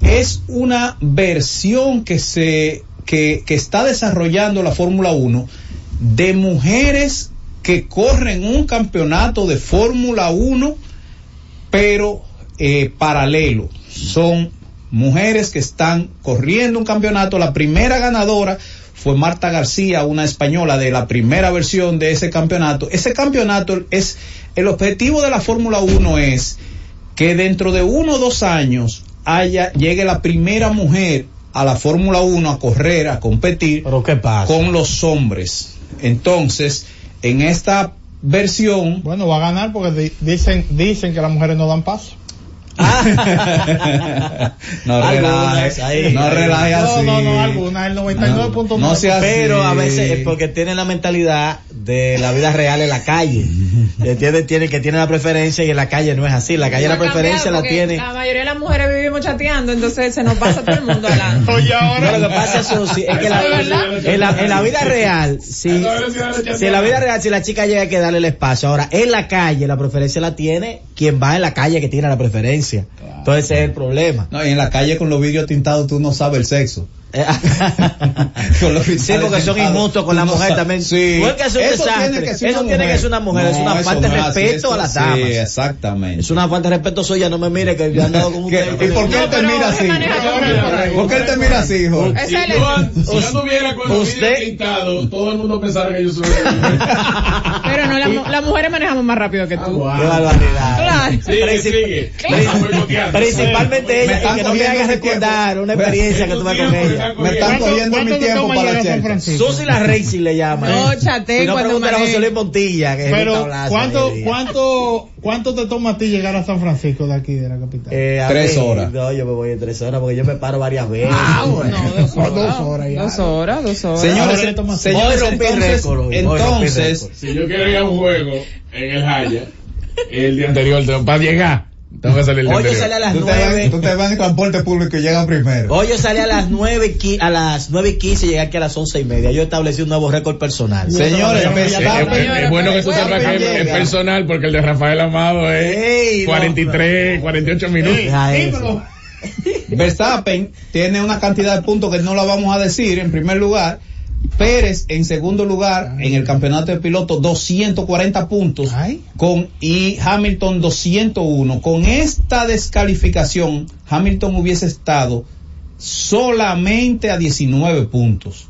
es una versión que se que, que está desarrollando la Fórmula 1 de mujeres que corren un campeonato de Fórmula 1 pero eh, paralelo. Son mujeres que están corriendo un campeonato. La primera ganadora fue Marta García, una española de la primera versión de ese campeonato. Ese campeonato es, el objetivo de la Fórmula 1 es que dentro de uno o dos años haya, llegue la primera mujer a la Fórmula 1 a correr, a competir Pero ¿qué pasa? con los hombres. Entonces, en esta versión, Bueno, va a ganar porque di- dicen, dicen que las mujeres no dan paso. *laughs* no Algunas relaje, ahí. no relaje No, así. no, no, algunas, el 99.9. No, no sea así. Pero a veces es porque tienen la mentalidad de la vida real en la calle. ¿Entiendes? *laughs* Tienen que tienen la preferencia y en la calle no es así. La calle Eso la preferencia la tiene. La mayoría de las mujeres vivimos chateando, entonces se nos pasa todo el mundo adelante. *laughs* Oye, No, ahora. lo que pasa Susi, es que la, en, la, en la vida real, si, si en la vida real, si la chica llega hay que darle el espacio. Ahora, en la calle, la preferencia la tiene quien va en la calle que tiene la preferencia. Entonces ese es el problema. No, y en la calle con los vidrios tintados tú no sabes el sexo. Eh, *laughs* sí, porque son injustos con la mujer también. Sí. No es que es un Eso desastre. tiene que ser Eso una tiene que mujer. ser una mujer, es No, una eso falta de es respeto a las sí, damas. exactamente. Es una falta de respeto suya, no me mire que yo andado con usted. ¿Y por qué él te mira así? ¿Por qué él te mira así, hijo? Es Si yo tuviera con usted- tintados, todo el mundo pensara que yo soy. Pero no, las mujeres manejamos más rápido que tú. Qué barbaridad. Principalmente Me ella, que no me cogiendo haga mi recordar una experiencia que tuve con ella. Me están ¿Cuánto- cogiendo mi tiempo para llegar la a San. Francisco? Susi la Racing le llama. No, ¿eh? chaté Si no, cuando a. José Luis Montilla, que es un Pero, ¿cuánto, cuánto, ¿cuánto te toma a ti llegar a San Francisco de aquí, de la capital? Eh, Tres mí, horas. No, yo me voy en tres horas porque yo me paro varias veces. Ah, bueno, *laughs* dos Dos horas. horas ya. Dos horas, dos horas. Señores, entonces, récord, entonces. Si yo quiero ir a un juego en el Haya, el día anterior, tengo- para llegar, tengo salir Hoy yo salí a las tú te, vas, nueve. tú te vas en transporte público y llegan primero. Hoy yo salí a las nueve, qui- a las nueve y quince y llegué aquí a las once y media. Yo establecí un nuevo récord personal. Señores, Es, empezamos. es- es bueno que tú Bueno, sepas que es, personal porque el de Rafael Amado es Ey, no, 43, 48 minutos. Eso. *laughs* Verstappen tiene una cantidad de puntos que no la vamos a decir en primer lugar. Pérez en segundo lugar en el campeonato de pilotos 240 puntos Ay. con y Hamilton 201. Con esta descalificación Hamilton hubiese estado solamente a 19 puntos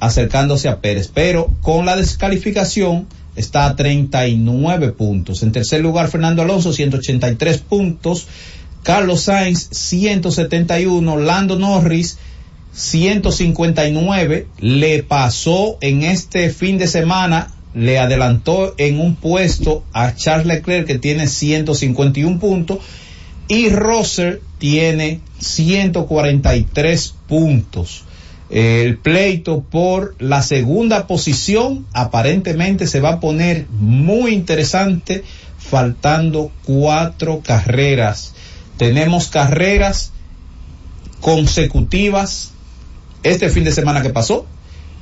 acercándose a Pérez, pero con la descalificación está a 39 puntos. En tercer lugar Fernando Alonso 183 puntos, Carlos Sainz 171, Lando Norris 159, le pasó en este fin de semana, le adelantó en un puesto a Charles Leclerc que tiene 151 puntos y Russell tiene 143 puntos. El pleito por la segunda posición aparentemente se va a poner muy interesante faltando cuatro carreras. Tenemos carreras consecutivas este fin de semana que pasó,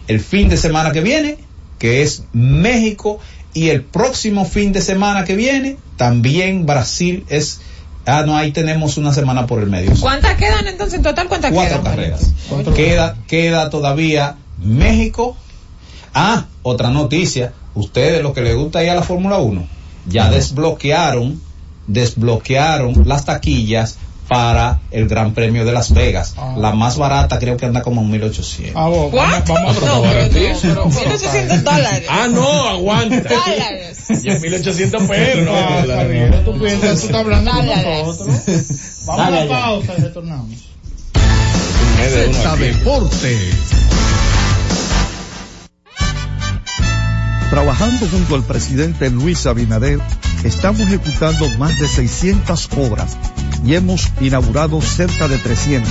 el fin de semana que viene, que es México, y el próximo fin de semana que viene, también Brasil es... Ah, no, ahí tenemos una semana por el medio. ¿Cuántas quedan entonces en total? ¿Cuántas Cuatro quedan? carreras. Queda, queda todavía México. Ah, otra noticia. Ustedes, lo que les gusta ir a la Fórmula 1, ya desbloquearon, desbloquearon las taquillas para el Gran Premio de Las Vegas. Ah. La más barata creo que anda como en 1800. Ah, vos, vamos, ¿Cuánto? vamos a No, probar. pero no, pero 1800 dólares. Ah, no, aguanta. Dólares. Y en 1800 pesos. no, Ah, no. Tú piensas, tú estás hablando con nosotros. Vamos Dale a la pausa y retornamos. Z Deportes. Trabajando junto al presidente Luis Abinader, estamos ejecutando más de 600 obras y hemos inaugurado cerca de 300,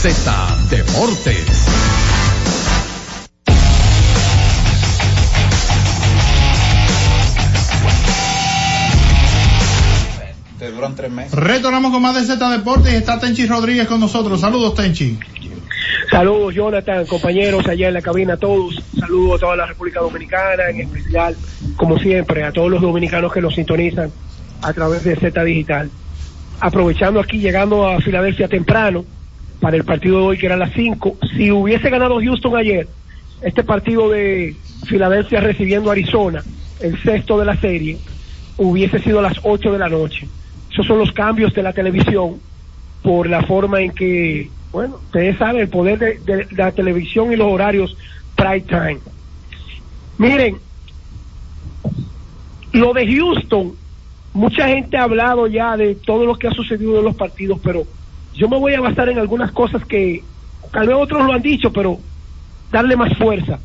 Z Deportes. Tres meses. Retornamos con más de Z Deportes y está Tenchi Rodríguez con nosotros. Saludos, Tenchi. Saludos, Jonathan, compañeros allá en la cabina, a todos. Saludos a toda la República Dominicana, en especial, como siempre, a todos los dominicanos que nos sintonizan a través de Z Digital. Aprovechando aquí, llegando a Filadelfia temprano, para el partido de hoy, que era las 5. Si hubiese ganado Houston ayer, este partido de Filadelfia recibiendo Arizona, el sexto de la serie, hubiese sido a las 8 de la noche. Esos son los cambios de la televisión por la forma en que, bueno, ustedes saben el poder de, de la televisión y los horarios prime time. Miren, lo de Houston, mucha gente ha hablado ya de todo lo que ha sucedido en los partidos, pero yo me voy a basar en algunas cosas que tal vez otros lo han dicho, pero darle más fuerza.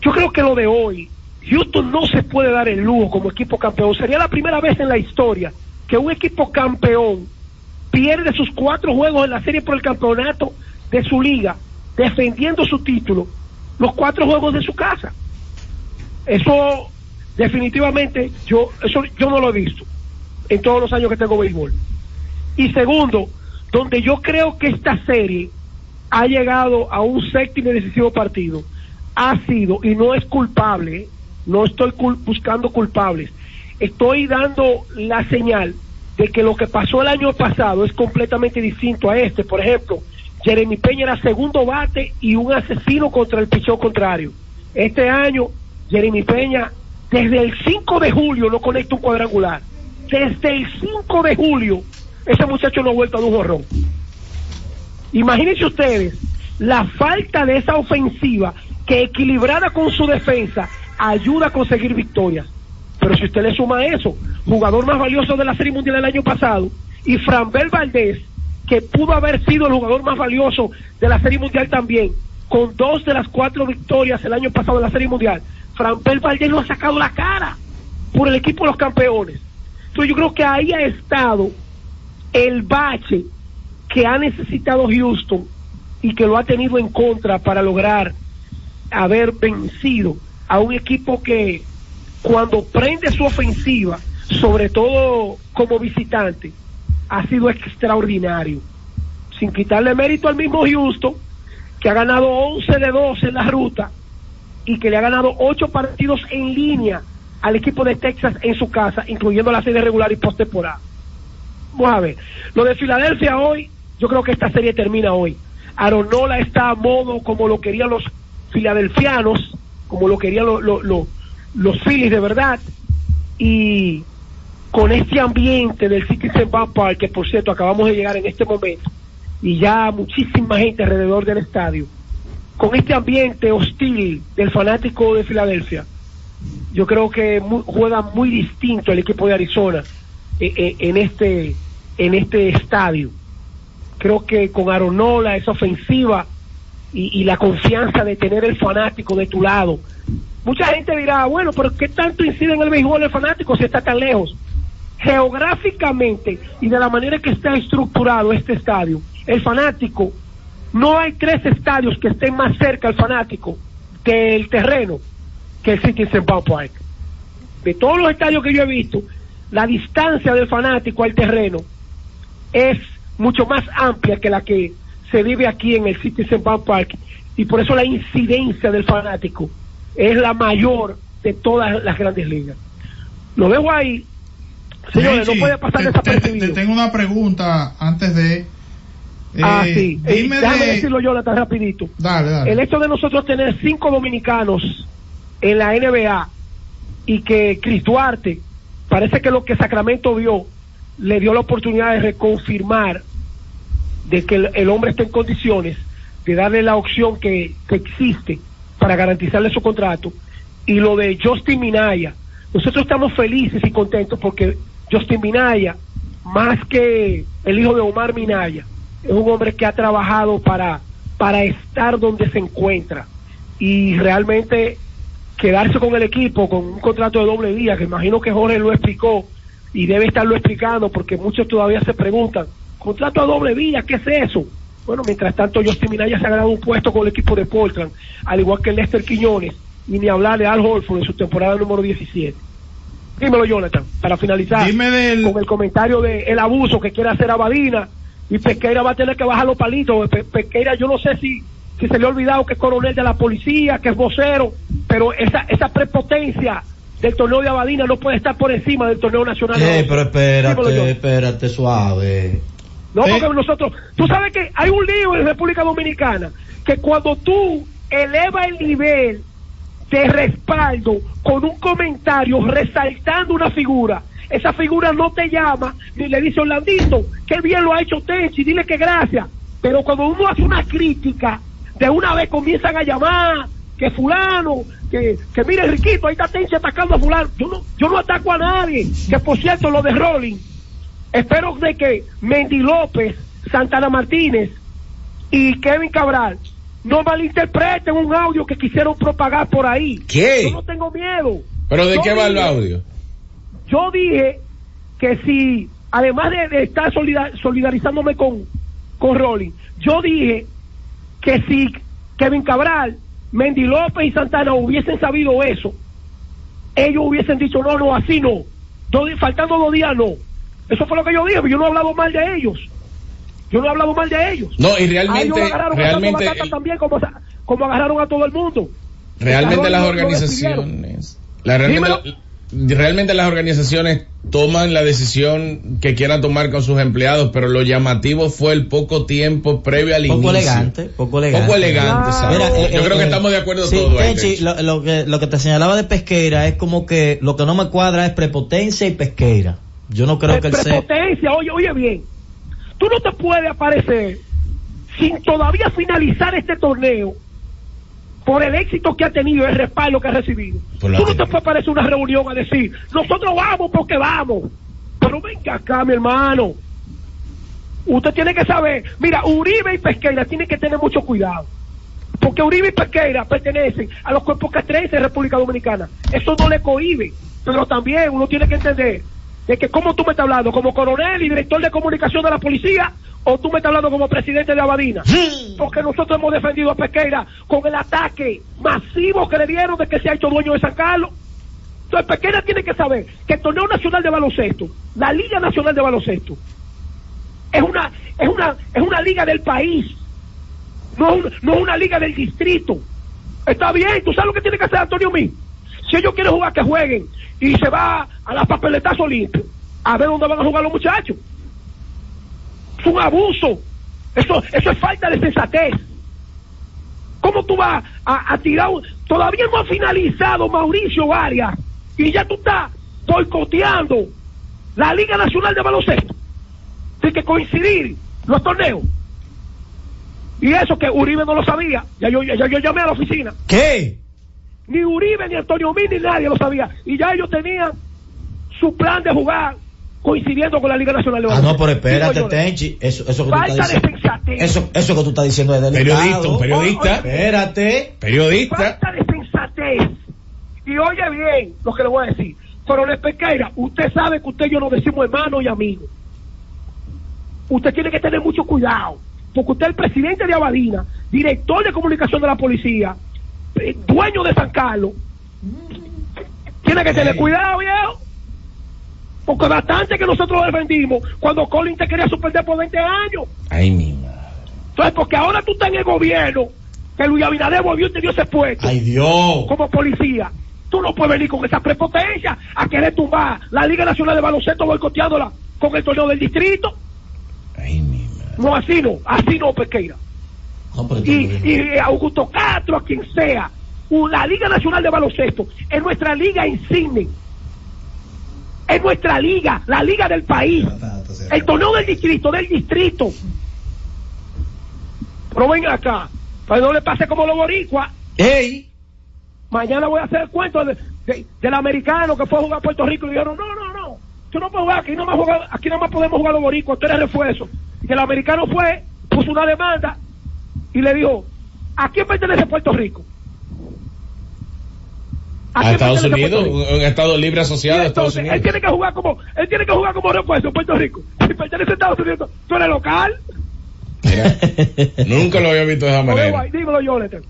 Yo creo que lo de hoy, Houston no se puede dar el lujo como equipo campeón. Sería la primera vez en la historia que un equipo campeón pierde sus cuatro juegos en la serie por el campeonato de su liga, defendiendo su título, los cuatro juegos de su casa. Eso definitivamente yo eso yo no lo he visto en todos los años que tengo béisbol. Y segundo, donde yo creo que esta serie ha llegado a un séptimo y decisivo partido, ha sido, y no es culpable, ¿eh? no estoy buscando culpables, estoy dando la señal de que lo que pasó el año pasado es completamente distinto a este. Por ejemplo, Jeremy Peña era segundo bate y un asesino contra el pichón contrario. Este año, Jeremy Peña, desde el 5 de julio no conecta un cuadrangular. Desde el 5 de julio ese muchacho no ha vuelto a un jorrón. Imagínense ustedes la falta de esa ofensiva que equilibrada con su defensa ayuda a conseguir victorias. Pero si usted le suma eso, jugador más valioso de la Serie Mundial del año pasado, y Franbel Valdés, que pudo haber sido el jugador más valioso de la Serie Mundial también, con dos de las cuatro victorias el año pasado en la Serie Mundial, Franbel Valdés no ha sacado la cara por el equipo de los campeones. Entonces yo creo que ahí ha estado el bache que ha necesitado Houston y que lo ha tenido en contra para lograr haber vencido a un equipo que cuando prende su ofensiva, sobre todo como visitante, ha sido extraordinario. Sin quitarle mérito al mismo Houston, que ha ganado 11 de 12 en la ruta y que le ha ganado 8 partidos en línea al equipo de Texas en su casa, incluyendo la serie regular y postemporada. Vamos a ver. Lo de Filadelfia hoy, yo creo que esta serie termina hoy. Aronola está a modo como lo querían los filadelfianos, como lo querían lo- lo- lo- los Phillies de verdad. Y con este ambiente del Citizen Bank Park, que por cierto acabamos de llegar en este momento, y ya muchísima gente alrededor del estadio, con este ambiente hostil del fanático de Filadelfia, yo creo que mu- juega muy distinto el equipo de Arizona eh, eh, en este en este estadio. Creo que con Aronola, esa ofensiva y, la confianza de tener el fanático de tu lado. Mucha gente dirá, bueno, pero ¿qué tanto incide en el béisbol el fanático si está tan lejos? Geográficamente y de la manera que está estructurado este estadio, el fanático, no hay tres estadios que estén más cerca al fanático del terreno que el Citizen Park. De todos los estadios que yo he visto, la distancia del fanático al terreno es mucho más amplia que la que se vive aquí en el Citizen Bank Park y por eso la incidencia del fanático es la mayor de todas las grandes ligas. Lo dejo ahí. Señores, no puede pasar te, te- desapercibido. te tengo una pregunta antes de. ah, eh, sí. Eh, Dime déjame de. decirlo, Jonathan, rapidito. Dale, dale. El hecho de nosotros tener cinco dominicanos en la NBA y que Cris Duarte, parece que lo que Sacramento vio, le dio la oportunidad de reconfirmar de que el, hombre está en condiciones de darle la opción que, que existe para garantizarle su contrato. Y lo de Justin Minaya, nosotros estamos felices y contentos porque Justin Minaya, más que el hijo de Omar Minaya, es un hombre que ha trabajado para, para estar donde se encuentra y realmente quedarse con el equipo con un contrato de doble vía, que imagino que Jorge lo explicó y debe estarlo explicando porque muchos todavía se preguntan, contrato a doble vía, ¿qué es eso? Bueno, mientras tanto Justin Minaya se ha ganado un puesto con el equipo de Portland, al igual que Lester Quiñones, y ni hablar de Al Holford en su temporada número 17. Dímelo, Jonathan, para finalizar Dime del- con el comentario de el abuso que quiere hacer Abadina y Pesqueira va a tener que bajar los palitos. Pe- Pesqueira, yo no sé si, si se le ha olvidado que es coronel de la policía, que es vocero, pero esa, esa prepotencia del torneo de Abadina no puede estar por encima del torneo nacional. Eh, pero espérate, espérate, suave. No, porque nosotros, tú sabes que hay un lío en República Dominicana que cuando tú elevas el nivel de respaldo con un comentario resaltando una figura, esa figura no te llama ni le dice Orlandito, que bien lo ha hecho Tenchi, dile que gracias. Pero cuando uno hace una crítica, de una vez comienzan a llamar que fulano, que, que mire Riquito, ahí está Tenchi atacando a fulano. Yo no, yo no ataco a nadie. Que por cierto, lo de Rolling, espero de que Mendy López, Santana Martínez y Kevin Cabral no malinterpreten un audio que quisieron propagar por ahí. ¿Qué? Yo no tengo miedo. ¿Pero de Yo qué va el audio? Yo dije que si, además de, de estar solidar- solidarizándome con, con Rolling, yo dije que si Kevin Cabral, Mendy López y Santana hubiesen sabido eso, ellos hubiesen dicho, no, no, así no. Faltando dos días, no. Eso fue lo que yo dije, pero yo no he hablado mal de ellos. Yo no he hablado mal de ellos. No, y ellos realmente, lo agarraron realmente, a Batata también como, como agarraron a todo el mundo. realmente las organizaciones, la- realmente, realmente las organizaciones toman la decisión que quieran tomar con sus empleados, pero lo llamativo fue el poco tiempo previo al Poco inicio. elegante, poco elegante. Poco elegante, ¿sabes? Mira, eh, Yo eh, creo que eh, estamos de acuerdo sí, todos lo, lo que, lo que te señalaba de Pesqueira es como que lo que no me cuadra es prepotencia y Pesqueira. Yo no creo que sea... prepotencia, oye, oye bien, tú no te puedes aparecer sin todavía finalizar este torneo por el éxito que ha tenido, el respaldo que ha recibido. Tú no te puedes aparecer a una reunión a decir, nosotros vamos porque vamos. Pero venga acá, mi hermano. Usted tiene que saber, mira, Uribe y Pesqueira tienen que tener mucho cuidado. Porque Uribe y Pesqueira pertenecen a los cuerpos castrenses de República Dominicana. Eso no le cohibe. Pero también uno tiene que entender de que como tú me estás hablando, como coronel y director de comunicación de la policía, o tú me estás hablando como presidente de Abadina. Porque nosotros hemos defendido a Pesqueira con el ataque masivo que le dieron de que se ha hecho dueño de San Carlos. Entonces Pesqueira tiene que saber que el torneo nacional de baloncesto, la Liga Nacional de Baloncesto, es una, es una, es una liga del país. No, no es una liga del distrito. Está bien, tú sabes lo que tiene que hacer Antonio Mí. Si ellos quieren jugar, que jueguen. Y se va a la papeletazo limpio. A ver dónde van a jugar los muchachos. Es un abuso. Eso, eso es falta de sensatez. ¿Cómo tú vas a, a tirar? un- Todavía no ha finalizado Mauricio Arias y ya tú estás boicoteando la Liga Nacional de Baloncesto. Tiene que coincidir los torneos. Y eso que Uribe no lo sabía. Ya yo, ya yo llamé a la oficina. ¿Qué? Ni Uribe, ni Antonio Mí, ni nadie lo sabía. Y ya ellos tenían su plan de jugar coincidiendo con la Liga Nacional de Ah, Baloncesto. no, pero espérate, Tenchi. Eso, eso que tú Falta estás de diciendo. sensatez. Eso, eso que tú estás diciendo es delicado. Periodista, un periodista. Espérate. Periodista. Falta de sensatez. Y oye bien lo que le voy a decir. Coronel Pesqueira, usted sabe que usted y yo nos decimos hermanos y amigos. Usted tiene que tener mucho cuidado. Porque usted es el presidente de Abadina, director de comunicación de la policía, dueño de San Carlos. Tiene que tener cuidado, viejo. Porque bastante que nosotros lo defendimos cuando Colin te quería suspender por 20 años. Ay, mi madre. Entonces, porque ahora tú estás en el gobierno, que Luis Abinader volvió y te dio ese puesto. Ay, Dios. Como policía. Tú no puedes venir con esa prepotencia a querer tumbar la Liga Nacional de Baloncesto boicoteándola con el torneo del distrito. No, así no, así no, Pesqueira. Y, y Augusto Castro, a quien sea, la Liga Nacional de Baloncesto es nuestra liga insigne. Es nuestra liga, la liga del país. El torneo del distrito, del distrito. Pero ven acá, para que no le pase como los boricuas. ¡Ey! Mañana voy a hacer el cuento de- de- del americano que fue a jugar a Puerto Rico y dijeron, no, no, no, tú no puedes jugar, aquí no más, jugar, aquí no más podemos jugar los boricuas, tú eres refuerzo. Y el americano fue, puso una demanda y le dijo, ¿a quién pertenece Puerto Rico? A Estados Unidos, un estado libre asociado a Estados Entonces, él Unidos. tiene que jugar como, él tiene que jugar como refuerzo en Puerto Rico. Si pertenece a Estados Unidos, tú eres local. *laughs* Nunca lo había visto de esa manera. Oye, Dímelo, Jonathan.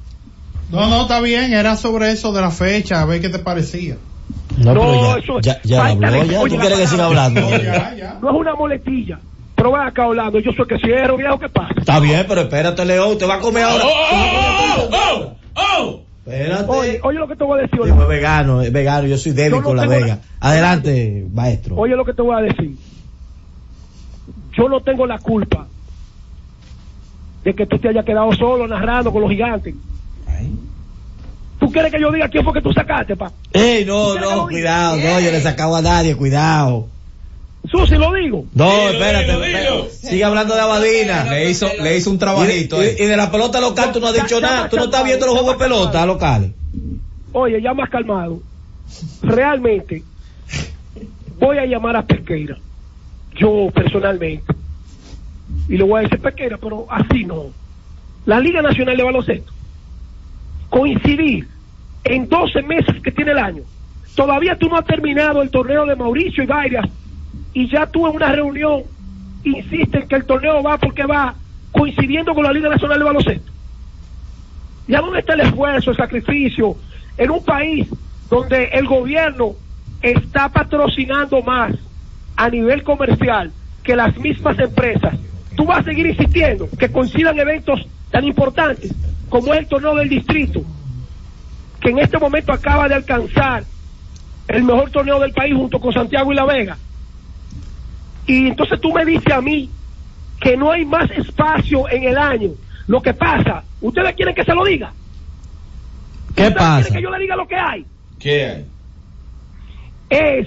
No, no, está bien, era sobre eso de la fecha, a ver qué te parecía. No, No, pero eso- ya, ya, habló, ya. ¿Tú quieres que siga hablando? No es una moletilla. Pero ven acá hablando, yo soy que cierro, viejo, ¿qué pasa? Está bien, pero espérate, León. Te va a comer ahora. ¡Oh! Espérate. Oye, oye lo que te voy a decir. Digo, es vegano, es vegano. Yo soy débil Yo no con la vega. Adelante, maestro. Oye lo que te voy a decir. Yo no tengo la culpa de que tú te hayas quedado solo narrando con los gigantes. ¿Tú quieres que yo diga quién fue que tú sacaste, pa? Ey, no, no, cuidado. No, yo le sacaba a nadie, cuidado. Susi, lo digo. No, espérate. Sigue hablando de Abadina. Le hizo, le hizo un trabajito. Y, y- y de la pelota local tú no has dicho nada. Tú no estás viendo los juegos de pelota locales. Oye, ya más calmado. Realmente, voy a llamar a Pesqueira. Yo personalmente. Y le voy a decir Pesqueira, pero así no. La Liga Nacional de Baloncesto. Coincidir en 12 meses que tiene el año. Todavía tú no has terminado el torneo de Mauricio y Varias. Y ya en una reunión insistes que el torneo va porque va coincidiendo con la Liga Nacional de Baloncesto. ¿Ya dónde está el esfuerzo, el sacrificio? En un país donde el gobierno está patrocinando más a nivel comercial que las mismas empresas, tú vas a seguir insistiendo que coincidan eventos tan importantes como es el torneo del distrito, que en este momento acaba de alcanzar el mejor torneo del país junto con Santiago y La Vega. Y entonces tú me dices a mí que no hay más espacio en el año. Lo que pasa, ¿ustedes quieren que se lo diga? ¿Qué ¿Ustedes pasa? quieren que yo le diga lo que hay? ¿Qué hay? es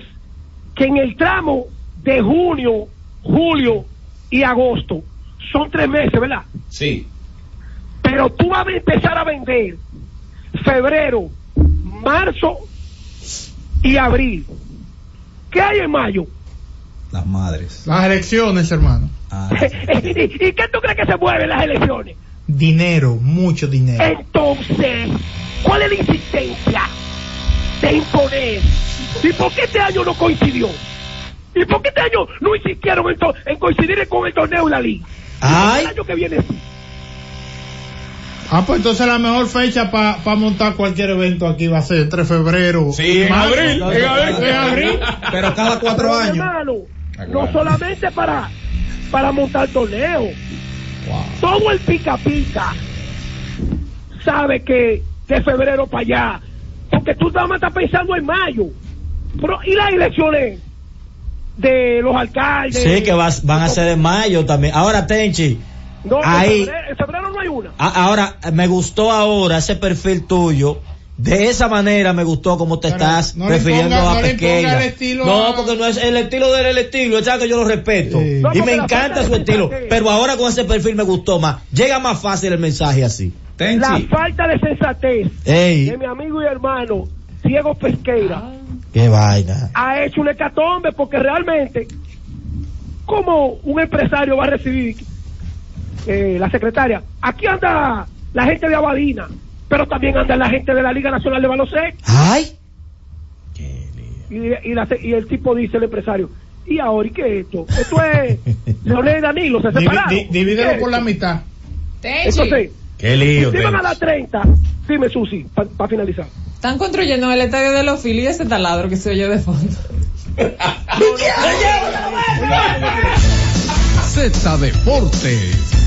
que en el tramo de junio, julio y agosto son tres meses, ¿verdad? Sí. Pero tú vas a empezar a vender febrero, marzo y abril. ¿Qué hay en mayo? Las madres. Las elecciones, hermano. Ah, *laughs* ¿Y qué tú crees que se mueven las elecciones? Dinero, mucho dinero. Entonces, ¿cuál es la insistencia de imponer? ¿Y por qué este año no coincidió? ¿Y por qué este año no insistieron en, to- en coincidir con el torneo y la liga? Ay. El año que viene sí. Ah, pues entonces la mejor fecha para montar cualquier evento aquí va a ser entre febrero Sí, y en abril, en abril. En abril. Pero cada cuatro años. No solamente para, para montar torneo. Todo el pica pica sabe que de febrero para allá, porque tú nada más estás pensando en mayo. Pero, ¿y las elecciones de los alcaldes? Sí, que vas- van a ser en mayo también. Ahora, Tenchi, No, en ahí, febrero, en febrero no hay una. ahora, me gustó ahora ese perfil tuyo. De esa manera me gustó como te estás no refiriendo ponga- a no el estilo no, porque no es el estilo del estilo, ya que yo lo respeto. No, y me encanta su de estilo. sensatez. Pero ahora con ese perfil me gustó más. Llega más fácil el mensaje así. La falta de sensatez Ey. de mi amigo y hermano Diego Pesqueira Qué vaina. ha hecho un hecatombe porque realmente, ¿cómo un empresario va a recibir eh, la secretaria? Aquí anda la gente de Abadina, pero también anda la gente de la Liga Nacional de Baloncesto. ¡Ay! Y, y, la- y el tipo dice, el empresario, ¿y ahora y qué es esto? Esto es *laughs* Leonel y Danilo, se separaron. di- divídelo ¿Qué es por la mitad. Entonces, Qué lío. si van a dar 30, dime Susi, para finalizar. Están construyendo el estadio de los Phillies ese taladro que se oye de fondo. *laughs* *laughs* Z Deportes.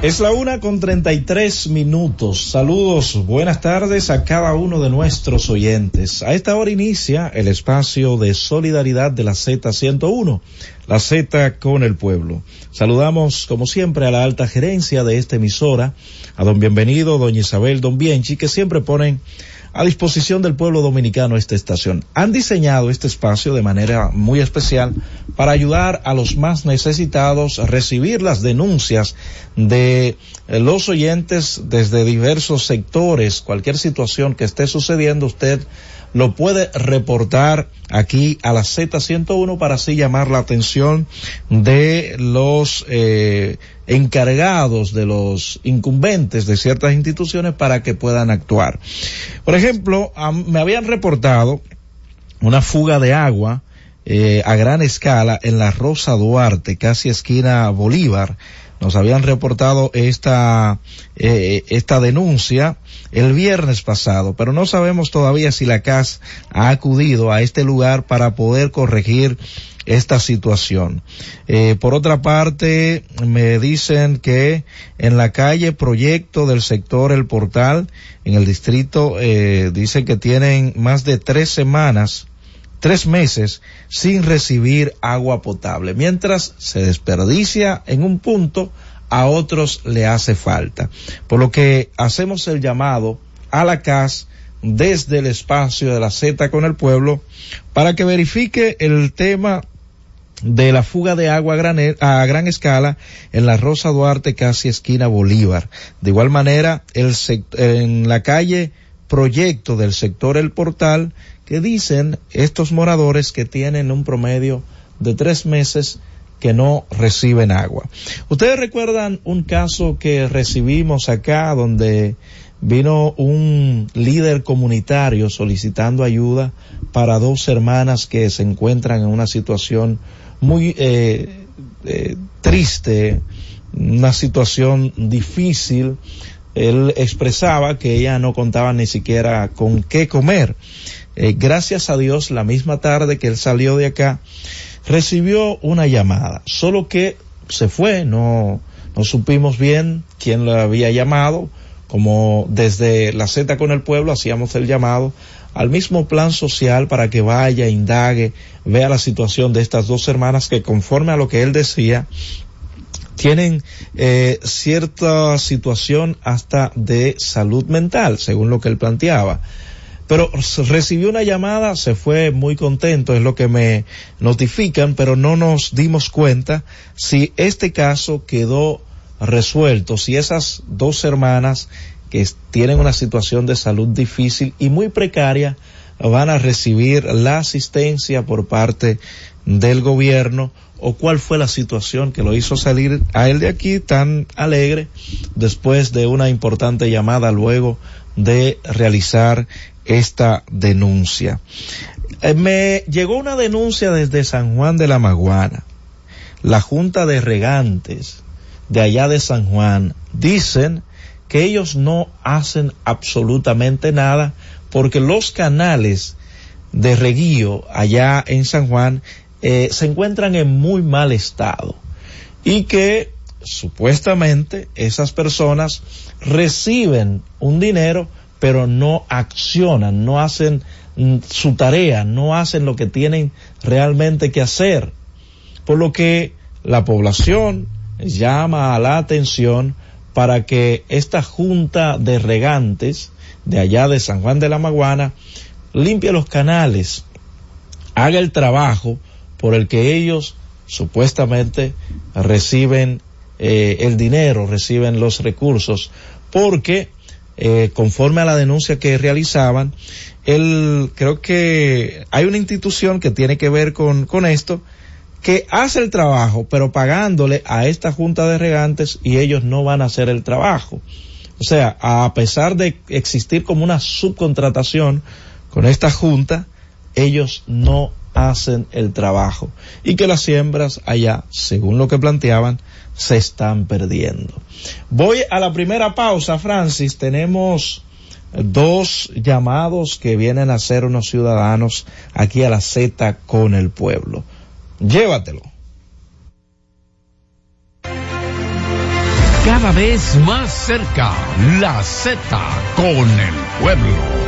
Es la una con 33 minutos. Saludos, buenas tardes a cada uno de nuestros oyentes. A esta hora inicia el espacio de solidaridad de la Z101, la Z con el pueblo. Saludamos, como siempre, a la alta gerencia de esta emisora, a don Bienvenido, doña Isabel, don Bienchi, que siempre ponen a disposición del pueblo dominicano esta estación. Han diseñado este espacio de manera muy especial para ayudar a los más necesitados a recibir las denuncias de eh, los oyentes desde diversos sectores. Cualquier situación que esté sucediendo, usted lo puede reportar aquí a la Z101 para así llamar la atención de los eh, encargados, de los incumbentes de ciertas instituciones para que puedan actuar. Por ejemplo, me habían reportado una fuga de agua eh, a gran escala en la Rosa Duarte, casi esquina Bolívar. Nos habían reportado esta, eh, esta denuncia el viernes pasado, pero no sabemos todavía si la CAS ha acudido a este lugar para poder corregir esta situación. Eh, por otra parte, me dicen que en la calle Proyecto del sector El Portal, en el distrito, eh, dicen que tienen más de tres semanas tres meses sin recibir agua potable, mientras se desperdicia en un punto, a otros le hace falta. Por lo que hacemos el llamado a la CAS desde el espacio de la Z con el pueblo para que verifique el tema de la fuga de agua a gran, escala en la Rosa Duarte casi esquina Bolívar. De igual manera, el en la calle Proyecto del sector El Portal, que dicen estos moradores que tienen un promedio de tres meses que no reciben agua. Ustedes recuerdan un caso que recibimos acá donde vino un líder comunitario solicitando ayuda para dos hermanas que se encuentran en una situación muy eh, eh, triste, una situación difícil. Él expresaba que ella no contaba ni siquiera con qué comer. Eh, gracias a Dios, la misma tarde que él salió de acá, recibió una llamada, solo que se fue, no, no supimos bien quién le había llamado, como desde la Z con el pueblo hacíamos el llamado al mismo plan social para que vaya, indague, vea la situación de estas dos hermanas que conforme a lo que él decía, tienen eh, cierta situación hasta de salud mental, según lo que él planteaba. Pero recibió una llamada, se fue muy contento, es lo que me notifican, pero no nos dimos cuenta si este caso quedó resuelto, si esas dos hermanas que tienen una situación de salud difícil y muy precaria van a recibir la asistencia por parte del gobierno o cuál fue la situación que lo hizo salir a él de aquí tan alegre después de una importante llamada luego de realizar esta denuncia. Eh, me llegó una denuncia desde San Juan de la Maguana. La Junta de Regantes de allá de San Juan dicen que ellos no hacen absolutamente nada porque los canales de reguío allá en San Juan eh, se encuentran en muy mal estado y que supuestamente esas personas reciben un dinero pero no accionan, no hacen mm, su tarea, no hacen lo que tienen realmente que hacer. Por lo que la población llama a la atención para que esta junta de regantes de allá de San Juan de la Maguana limpie los canales, haga el trabajo por el que ellos supuestamente reciben eh, el dinero, reciben los recursos, porque eh, conforme a la denuncia que realizaban, el, creo que hay una institución que tiene que ver con, con esto, que hace el trabajo, pero pagándole a esta junta de regantes y ellos no van a hacer el trabajo. O sea, a pesar de existir como una subcontratación con esta junta, ellos no hacen el trabajo y que las siembras allá, según lo que planteaban, se están perdiendo. Voy a la primera pausa, Francis. Tenemos dos llamados que vienen a ser unos ciudadanos aquí a la Z con el pueblo. Llévatelo. Cada vez más cerca, la Z con el pueblo.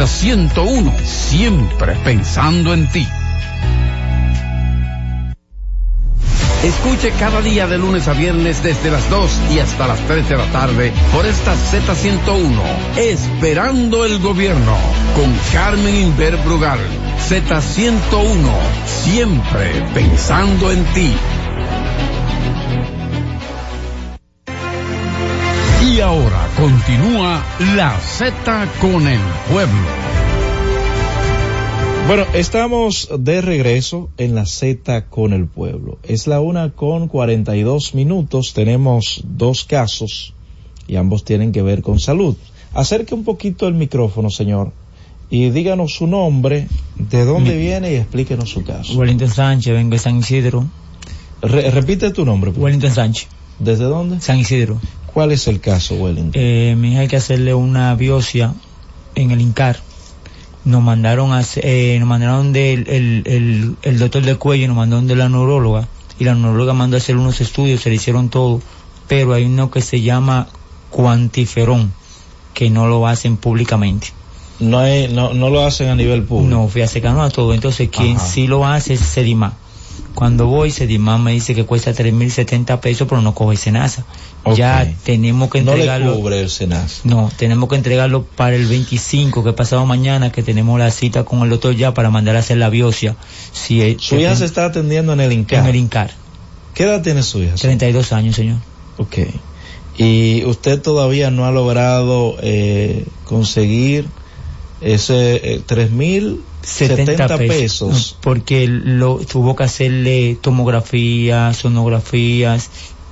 Z101, siempre pensando en ti. Escuche cada día de lunes a viernes desde las 2 y hasta las 3 de la tarde por esta Z101, Esperando el Gobierno, con Carmen Inver Brugal. Z101, siempre pensando en ti. Y ahora continúa la Z con el pueblo. Bueno, estamos de regreso en la Z con el pueblo. Es la una con 42 minutos. Tenemos dos casos y ambos tienen que ver con salud. Acerque un poquito el micrófono, señor, y díganos su nombre, de dónde Mi- viene y explíquenos su caso. Wellington Sánchez, vengo de San Isidro. Re- repite tu nombre. por Wellington Sánchez. ¿Desde dónde? San Isidro. ¿Cuál es el caso, Wellington? Eh, mi hija hay que hacerle una biopsia en el INCAR. Nos mandaron a, eh, nos mandaron del el, el, el doctor del cuello, nos mandaron de la neuróloga. Y la neuróloga mandó a hacer unos estudios, se le hicieron todo. Pero hay uno que se llama cuantiferón, que no lo hacen públicamente. No, hay, no, no lo hacen a nivel público. No, fui a secarnos a todo. Entonces, quien Ajá. sí lo hace es Sedima. Cuando voy, Sedimán me dice que cuesta 3.070 pesos, pero no coge Senasa. Ya tenemos que No le entregarlo. cubre el SENAS. No, tenemos que entregarlo para el 25, que pasado mañana, que tenemos la cita con el doctor ya para mandar a hacer la biopsia. Si Su hija se está atendiendo en el INCAR. En el INCAR. ¿Qué edad tiene su hija? 32 años, señor. Ok. Y usted todavía no ha logrado eh, conseguir ese eh, 3.070 pesos. Porque lo, tuvo que hacerle tomografías, sonografías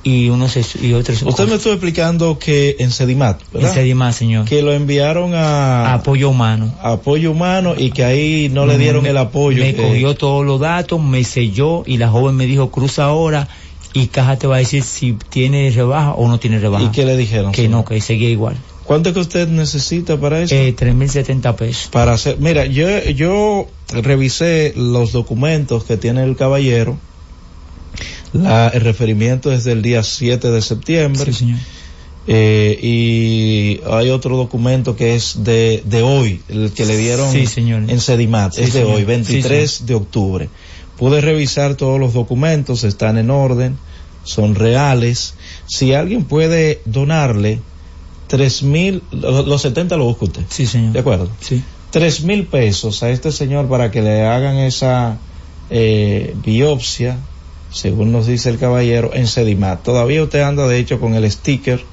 y unos y otros. Usted me estuvo explicando que en Sedimat, ¿verdad? En Sedimat, señor. Que lo enviaron a apoyo humano. apoyo humano y que ahí no le dieron Me- el apoyo. Me que- cogió todos los datos, me selló y la joven me dijo, cruza ahora y Caja te va a decir si tiene rebaja o no tiene rebaja. ¿Y qué le dijeron? Que no, que seguía igual. ¿Cuánto es que usted necesita para eso? Eh, 3.070 pesos. para hacer, mira, yo, yo revisé los documentos que tiene el caballero. La, el referimiento es del día 7 de septiembre. Sí, señor. Eh, y hay otro documento que es de, de hoy, el que le dieron Sí, señor. en Sedimat, Sí, es de señor. hoy, Sí, 23 de octubre. Pude revisar todos los documentos, están en orden, son reales. Si alguien puede donarle tres mil, lo- los 70 lo busca usted. Sí, señor. ¿De acuerdo? Sí. Tres mil pesos a este señor para que le hagan esa eh, biopsia, según nos dice el caballero, en Sedimat. Todavía usted anda, de hecho, con el sticker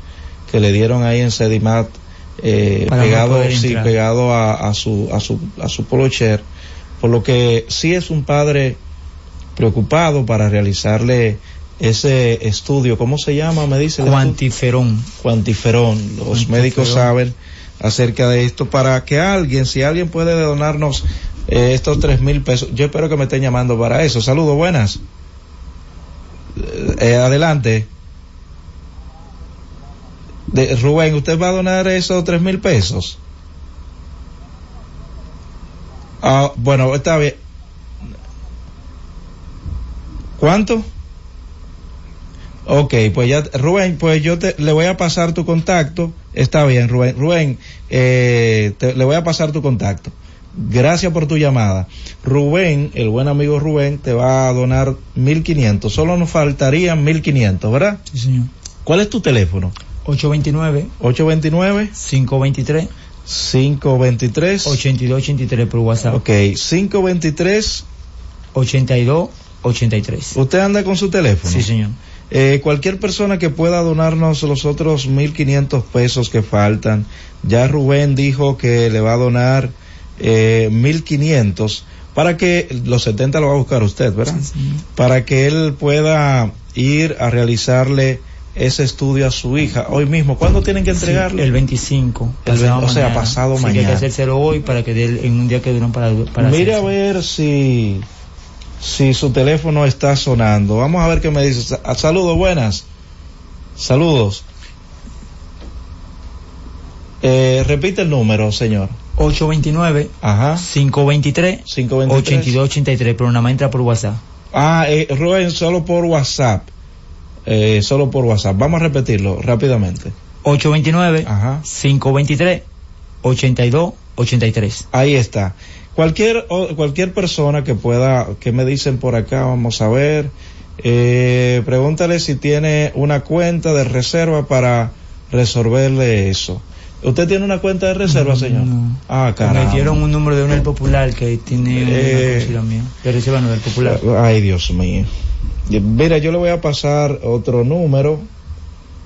que le dieron ahí en Sedimat, eh, Para no pegado, sí, pegado a, a su, a su, a su polocher, por lo que sí es un padre preocupado para realizarle ese estudio, ¿cómo se llama? Me dice. Cuantiferón. cuantiferón. Los Cuantiferón. médicos saben acerca de esto para que alguien, si alguien puede donarnos eh, estos tres mil pesos, yo espero que me estén llamando para eso. Saludos, buenas. Eh, adelante. De, Rubén, ¿usted va a donar esos tres mil pesos? Ah, bueno, está bien. ¿Cuánto? Ok, pues ya, Rubén, pues yo te, le voy a pasar tu contacto. Está bien, Rubén. Rubén, eh, te- le voy a pasar tu contacto. Gracias por tu llamada. Rubén, el buen amigo Rubén, te va a donar 1500. Solo nos faltarían 1500, ¿verdad? Sí, señor. ¿Cuál es tu teléfono? 829 829 523 523 8283 por WhatsApp. Ok, 523 82 83. ¿Usted anda con su teléfono? Sí, señor. Eh, cualquier persona que pueda donarnos los otros 1.500 pesos que faltan, ya Rubén dijo que le va a donar eh, 1.500 para que los 70 lo va a buscar usted, ¿verdad? Para que él pueda ir a realizarle ese estudio a su hija hoy mismo. ¿Cuándo tienen que entregarlo? Sí, el 25. El o sea, mañana. pasado que hay que mañana. hacérselo hoy para que en un día que duran para, para Mire a ver si, si su teléfono está sonando. Vamos a ver qué me dice. Sa- Saludos, buenas. Saludos. Eh, repite el número, señor. 829 Ajá. 523 523 8283, pero nada más entra por WhatsApp. Ah, eh, Rubén, solo por WhatsApp. Eh, solo por WhatsApp. Vamos a repetirlo rápidamente. 829 Ajá. 523 8283. Ahí está. Cualquier, cualquier persona que pueda, que me dicen por acá, vamos a ver, eh, pregúntale si tiene una cuenta de reserva para resolverle eso. ¿Usted tiene una cuenta de reserva, señor? Ah, Me caramba. dieron un número de un del popular que tiene Eh. una mía. Reserva no del popular. Ay, Dios mío. Mira, yo le voy a pasar otro número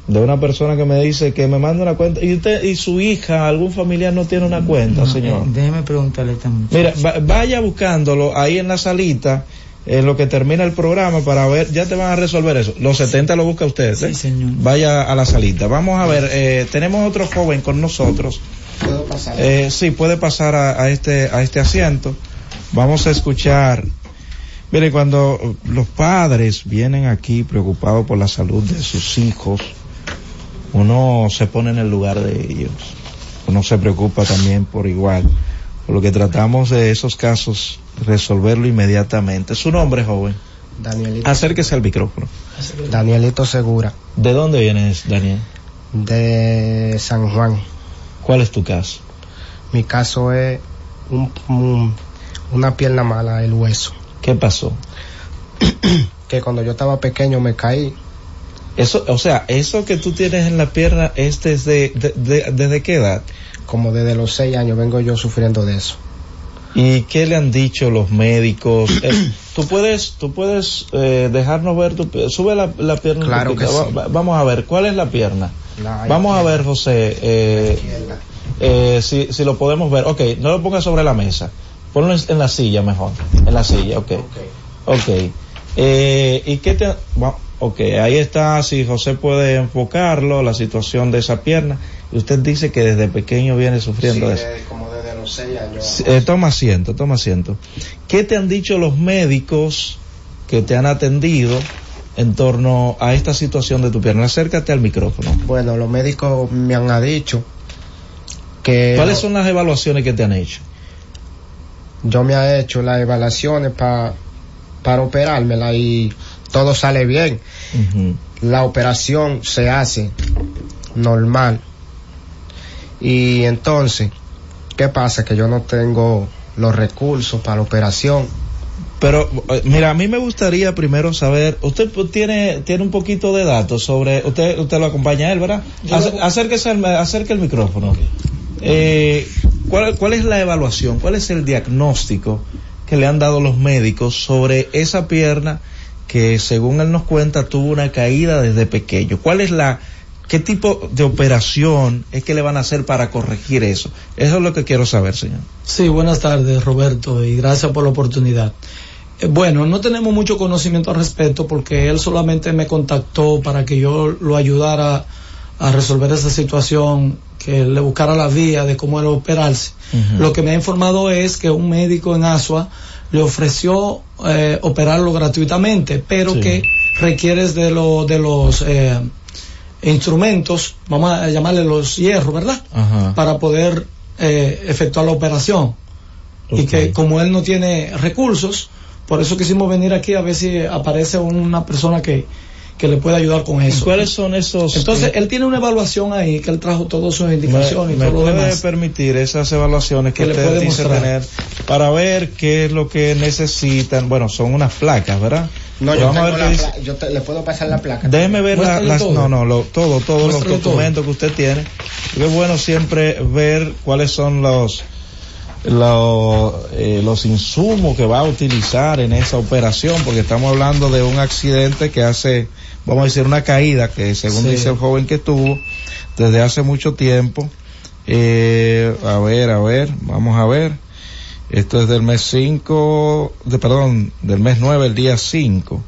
de una persona que me dice que me manda una cuenta. ¿Y usted y su hija, algún familiar no tiene una cuenta, No, señor? eh, déjeme preguntarle muchacha. Mira, va- vaya buscándolo ahí en la salita, en lo que termina el programa para ver, ya te van a resolver eso. Los 70 lo busca usted, ¿eh? Sí, señor. Vaya a la salita. Vamos a ver, eh, tenemos otro joven con nosotros. ¿Puedo pasar? Eh, sí, puede pasar a, a este, a este asiento. Vamos a escuchar. Mire, cuando los padres vienen aquí preocupados por la salud de sus hijos, uno se pone en el lugar de ellos. Uno se preocupa también por igual. Por lo que tratamos de esos casos resolverlo inmediatamente. Su nombre, joven. Danielito, Acérquese al micrófono. Danielito Segura, ¿De dónde vienes, Daniel? de San Juan. ¿Cuál es tu caso? Mi caso es un, un- una pierna mala, el hueso. ¿Qué pasó? *clears throat* que cuando yo estaba pequeño me caí. Eso, o sea, eso que tú tienes en la pierna es desde, de- de- ¿desde qué edad? Como desde los seis años vengo yo sufriendo de eso. ¿Y qué le han dicho los médicos? Eh, *clears throat* tú puedes, tú puedes eh, dejarnos ver tu sube la, la pierna. Claro que sí. Va- va- vamos a ver, ¿cuál es la pierna? La Vamos a ver, José, eh, eh, si, si lo podemos ver. Ok, no lo pongas sobre la mesa. Ponlo en, en la silla mejor. En la silla, ok. Ok. Eh, ¿Y qué te... va- Ok, ahí está, si José puede enfocarlo, la situación de esa pierna. Y usted dice que desde pequeño viene sufriendo de eso. como desde los seis años. Sí, eh, toma asiento, toma asiento. ¿Qué te han dicho los médicos que te han atendido en torno a esta situación de tu pierna? Acércate al micrófono. Bueno, los médicos me han dicho que ¿Cuáles son las evaluaciones que te han hecho? yo me he hecho las evaluaciones pa- para operármela y todo sale bien. La operación se hace normal. Y entonces, ¿qué pasa? Que yo no tengo los recursos para la operación. Pero, eh, mira, a mí me gustaría primero saber, usted tiene, tiene un poquito de datos sobre, usted, usted lo acompaña a él, ¿verdad? Acérquese, al- acerque el micrófono. Eh, ¿cuál, ¿Cuál es la evaluación? ¿Cuál es el diagnóstico que le han dado los médicos sobre esa pierna que, según él nos cuenta, tuvo una caída desde pequeño? ¿Cuál es la, qué tipo de operación es que le van a hacer para corregir eso? Eso es lo que quiero saber, señor. Sí, buenas tardes Roberto y gracias por la oportunidad. Eh, Bueno, no tenemos mucho conocimiento al respecto porque él solamente me contactó para que yo lo ayudara a resolver esa situación, que le buscara la vía de cómo era operarse. Lo que me ha informado es que un médico en Asua le ofreció eh, operarlo gratuitamente, pero Sí. que requiere de, lo, de los eh, instrumentos, vamos a llamarle los hierros, ¿verdad? Ajá. para poder eh, efectuar la operación. Y que como él no tiene recursos, por eso quisimos venir aquí a ver si aparece una persona que, que le pueda ayudar con eso. ¿Cuáles son esos? Entonces, eh, él tiene una evaluación ahí, que él trajo todas sus me, indicaciones me y todo lo puede demás. permitir esas evaluaciones que Que le usted puede dice tener para ver qué es lo que necesitan. Bueno, son unas placas, ¿verdad? No, yo, tengo la dice. yo te- le puedo pasar la placa. Déjeme ver la- las, todo. no, no, lo- todo, todos los todo. documentos que usted tiene. Y es bueno siempre ver cuáles son los, los, eh, los insumos que va a utilizar en esa operación, porque estamos hablando de un accidente que hace, vamos a decir, una caída que según Sí. dice el joven que tuvo desde hace mucho tiempo. Eh, a ver, a ver, vamos a ver. Esto es del mes 5, de, perdón, del mes 9, el día 5.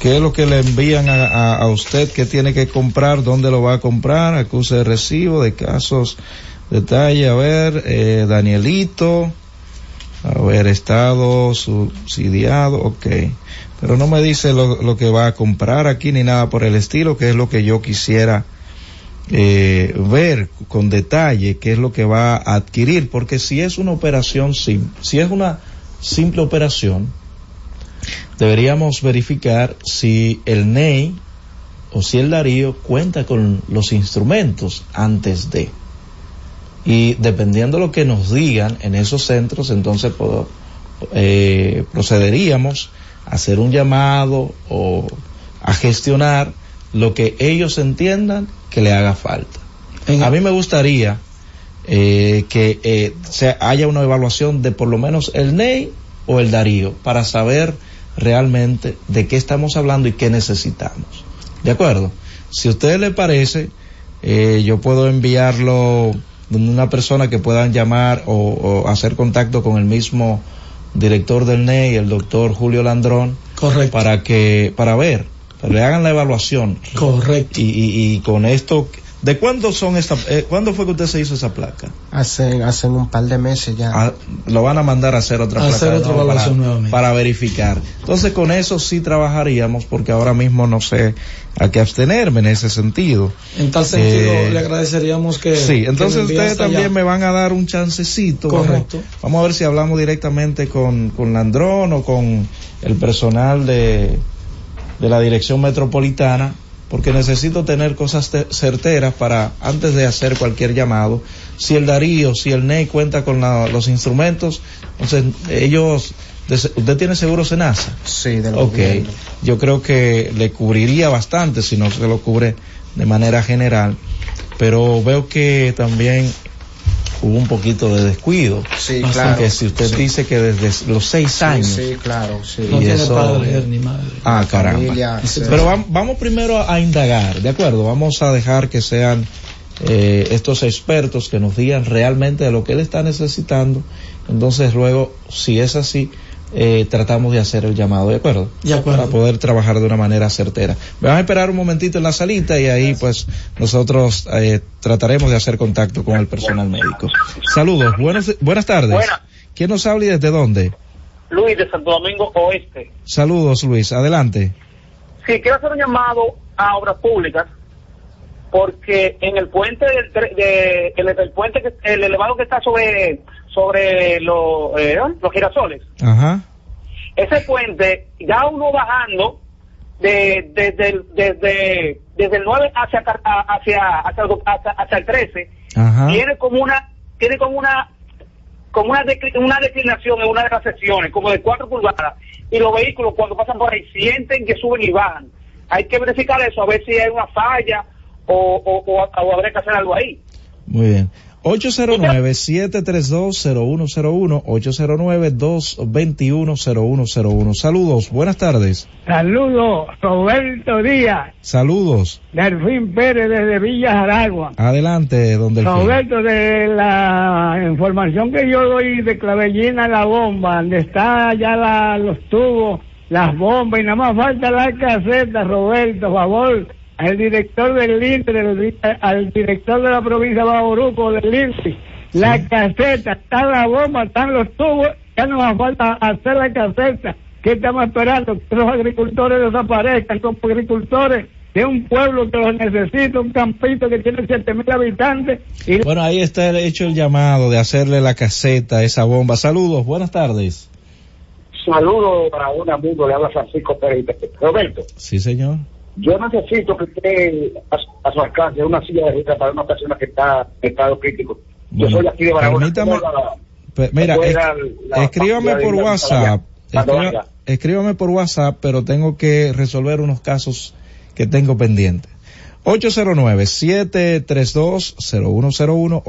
¿Qué es lo que le envían a, a- a usted? ¿Qué tiene que comprar? ¿Dónde lo va a comprar? Acuse de recibo, de casos, detalle, a ver, eh, Danielito, a ver, estado subsidiado, ok. Pero no me dice lo, que va a comprar aquí ni nada por el estilo, que es lo que yo quisiera eh, ver con detalle, qué es lo que va a adquirir, porque si es una operación sim, si es una simple operación, deberíamos verificar si el NEI o si el Darío cuenta con los instrumentos antes de. Y dependiendo de lo que nos digan en esos centros, entonces eh, procederíamos hacer un llamado o a gestionar lo que ellos entiendan que le haga falta. A mí me gustaría eh, que eh, se haya una evaluación de por lo menos el NEI o el Darío para saber realmente de qué estamos hablando y qué necesitamos. ¿De acuerdo? Si a usted le parece, eh, yo puedo enviarlo donde una persona que puedan llamar o, o hacer contacto con el mismo director del NEI, el doctor Julio Landrón, Correcto. para que, para ver, le hagan la evaluación. Correcto. Y, y, y con esto, ¿de cuándo son esta, eh, cuándo fue que usted se hizo esa placa? Hacen, hacen un par de meses ya. Ah, lo van a mandar a hacer otra A placa hacer otra nuevo para, nuevamente. para verificar. Entonces con eso sí trabajaríamos porque ahora mismo no sé a qué abstenerme en ese sentido. En tal sentido, Eh, le agradeceríamos que. Sí, entonces ustedes también allá. me van a dar un chancecito. Vamos- Correcto. Vamos, a ver si hablamos directamente con, con Landrón o con el personal de, de la dirección metropolitana, porque necesito tener cosas te- certeras para, antes de hacer cualquier llamado, si el Darío, si el NEI cuenta con la- los instrumentos, entonces ellos de ¿Usted tiene seguro Senasa? Sí, del Ok, gobierno. yo creo que le cubriría bastante si no se lo cubre de manera general, pero veo que también hubo un poquito de descuido. Sí, Así claro. que si usted Sí. dice que desde los seis años. sí, claro, sí. No y tiene eso- padre ni madre. Ah, caramba. Familia, sí. Pero vam- vamos primero a, a indagar, ¿de acuerdo? Vamos a dejar que sean eh, estos expertos que nos digan realmente de lo que él está necesitando. Entonces luego, si es así, eh, tratamos de hacer el llamado, ¿de acuerdo? De acuerdo. Para poder trabajar de una manera certera. Vamos a esperar un momentito en la salita y ahí pues nosotros eh, trataremos de hacer contacto con el personal médico. Saludos, buenas, buenas tardes. Buenas. ¿Quién nos habla y desde dónde? Luis de Santo Domingo Oeste. Saludos Luis, adelante. Sí, quiero hacer un llamado a obras públicas porque en el puente del de, el, el puente que, el elevado que está sobre sobre los eh, los girasoles Ajá. ese puente ya uno bajando de desde el, desde desde el 9 hacia hacia hacia, el- hacia, el 13 Ajá. tiene como una tiene como una como una decli- una declinación en una de las secciones como de 4 pulgadas y los vehículos cuando pasan por ahí sienten que suben y bajan hay que verificar eso a ver si hay una falla o, o, o, o habrá que hacer algo ahí Muy bien. 809-732-0101, 809-221-0101. Saludos, buenas tardes. Saludos, Roberto Díaz, Saludos. Delfín Pérez desde Villa Aragua. Adelante, donde el Roberto, de la información que yo doy de Clavellina la bomba, donde está ya la- los tubos, las bombas, y nada más falta la caseta, Roberto, favor, al director del INTE, del- al director de la provincia de Bauruco, del INTE, la caseta, está la bomba, están los tubos, ya no más falta hacer la caseta. ¿Qué estamos esperando? Que los agricultores desaparezcan como agricultores de un pueblo que los necesita, un campito que tiene siete mil habitantes y Bueno, ahí está el- hecho el llamado de hacerle la caseta a esa bomba. Saludos, buenas tardes. saludos para un amigo le habla Francisco Pérez Roberto Sí, señor. Yo necesito que esté a, su- a su alcance una silla de rueda para una persona que está en estado crítico. Yo soy aquí de Barahona. permítame- ¿Cómo la- Pe- mira, ¿Cuál es- era la escríbame por WhatsApp. Venga? escríbame por WhatsApp, pero tengo que resolver unos casos que tengo pendientes. 809-732-0101,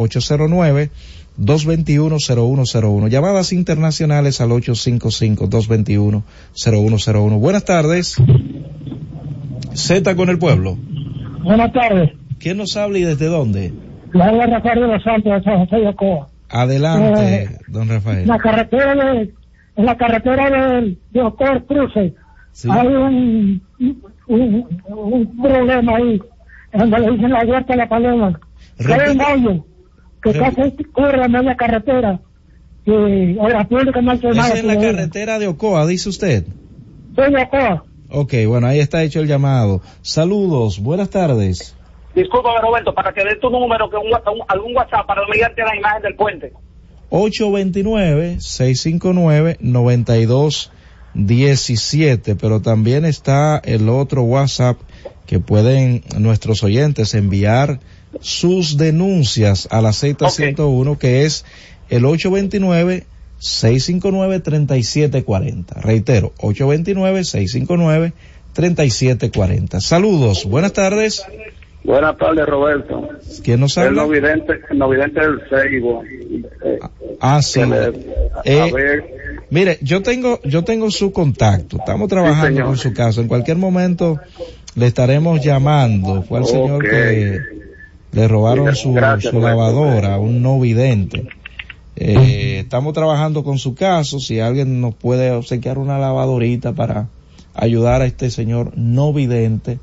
809-221-0101. Llamadas internacionales al 855-221-0101. Buenas tardes. Z con el pueblo. Buenas tardes. ¿Quién nos habla y desde dónde? Habla Rafael de los Santos de San José de Ocoa. Adelante, Eh, don Rafael. La carretera de, en la carretera de, de Ocoa Cruce hay un, un, un problema ahí, donde le dicen la huerta de la paloma. Hay un hoyo que casi cubre la media carretera. Y obra pública no ha hecho nada. Es en la carretera de Ocoa, dice usted. Soy de Ocoa. Ok, bueno, ahí está hecho el llamado. Saludos, buenas tardes. Discúlpame, Roberto, para que dé tu número, que un, WhatsApp- un- algún WhatsApp para enviarte la imagen del puente. 829-659-9217, pero también está el otro WhatsApp que pueden nuestros oyentes enviar sus denuncias a la Z101, que es el 829-659-3740. Reitero, 829-659-3740. Saludos, buenas tardes. Buenas tardes, Roberto. ¿Quién nos El habla? no vidente, el no vidente del Seibo. Eh, Ah, sí. que le- Eh, Mire, yo tengo, yo tengo su contacto. Estamos trabajando con su caso. En cualquier momento le estaremos llamando. Fue el señor que le robaron su, Gracias, su lavadora, un no vidente. Eh, estamos trabajando con su caso. Si alguien nos puede obsequiar una lavadorita para ayudar a este señor no vidente,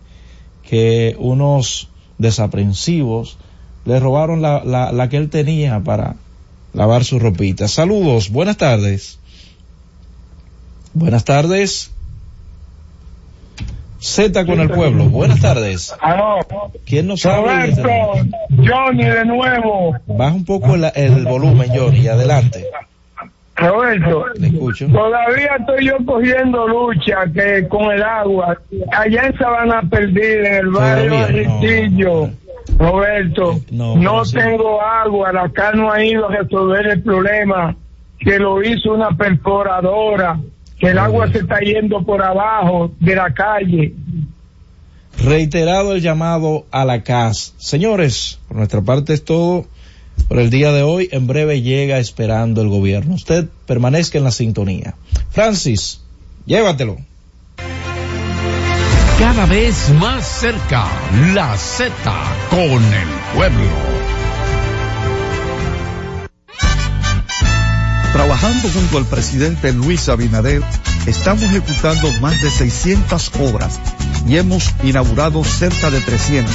que unos desaprensivos le robaron la, la, la que él tenía para lavar su ropita. Saludos, buenas tardes. Buenas tardes. Z con el pueblo, buenas tardes. Aló. ¿Quién nos habla? dónde? Johnny de nuevo. Baja un poco el, el volumen, Johnny, adelante. Roberto, Le escucho. todavía estoy yo cogiendo lucha que con el agua. Allá en Sabana Perdida, en el barrio no, Ritillo. Roberto, No, no, sí. tengo agua, acá no ha ido a resolver el problema. que lo hizo una perforadora, que el agua se está yendo por abajo de la calle. Reiterado el llamado a la CAS. Señores, por nuestra parte es todo por el día de hoy. En breve llega esperando el gobierno. Usted permanezca en la sintonía. Francis, llévatelo. Cada vez más cerca, la Z con el pueblo. Trabajando junto al presidente Luis Abinader, estamos ejecutando más de 600 obras y hemos inaugurado cerca de 300,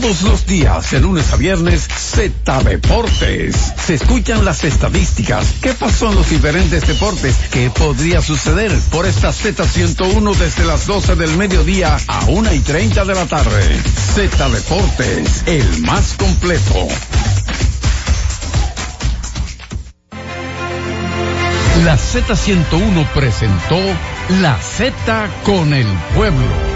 Todos los días, de lunes a viernes, Z Deportes. Se escuchan las estadísticas. ¿Qué pasó en los diferentes deportes? ¿Qué podría suceder? Por esta Z101 desde las 12 del mediodía a 1 y 30 de la tarde. Z Deportes, el más completo. La Z101 presentó La Z con el pueblo.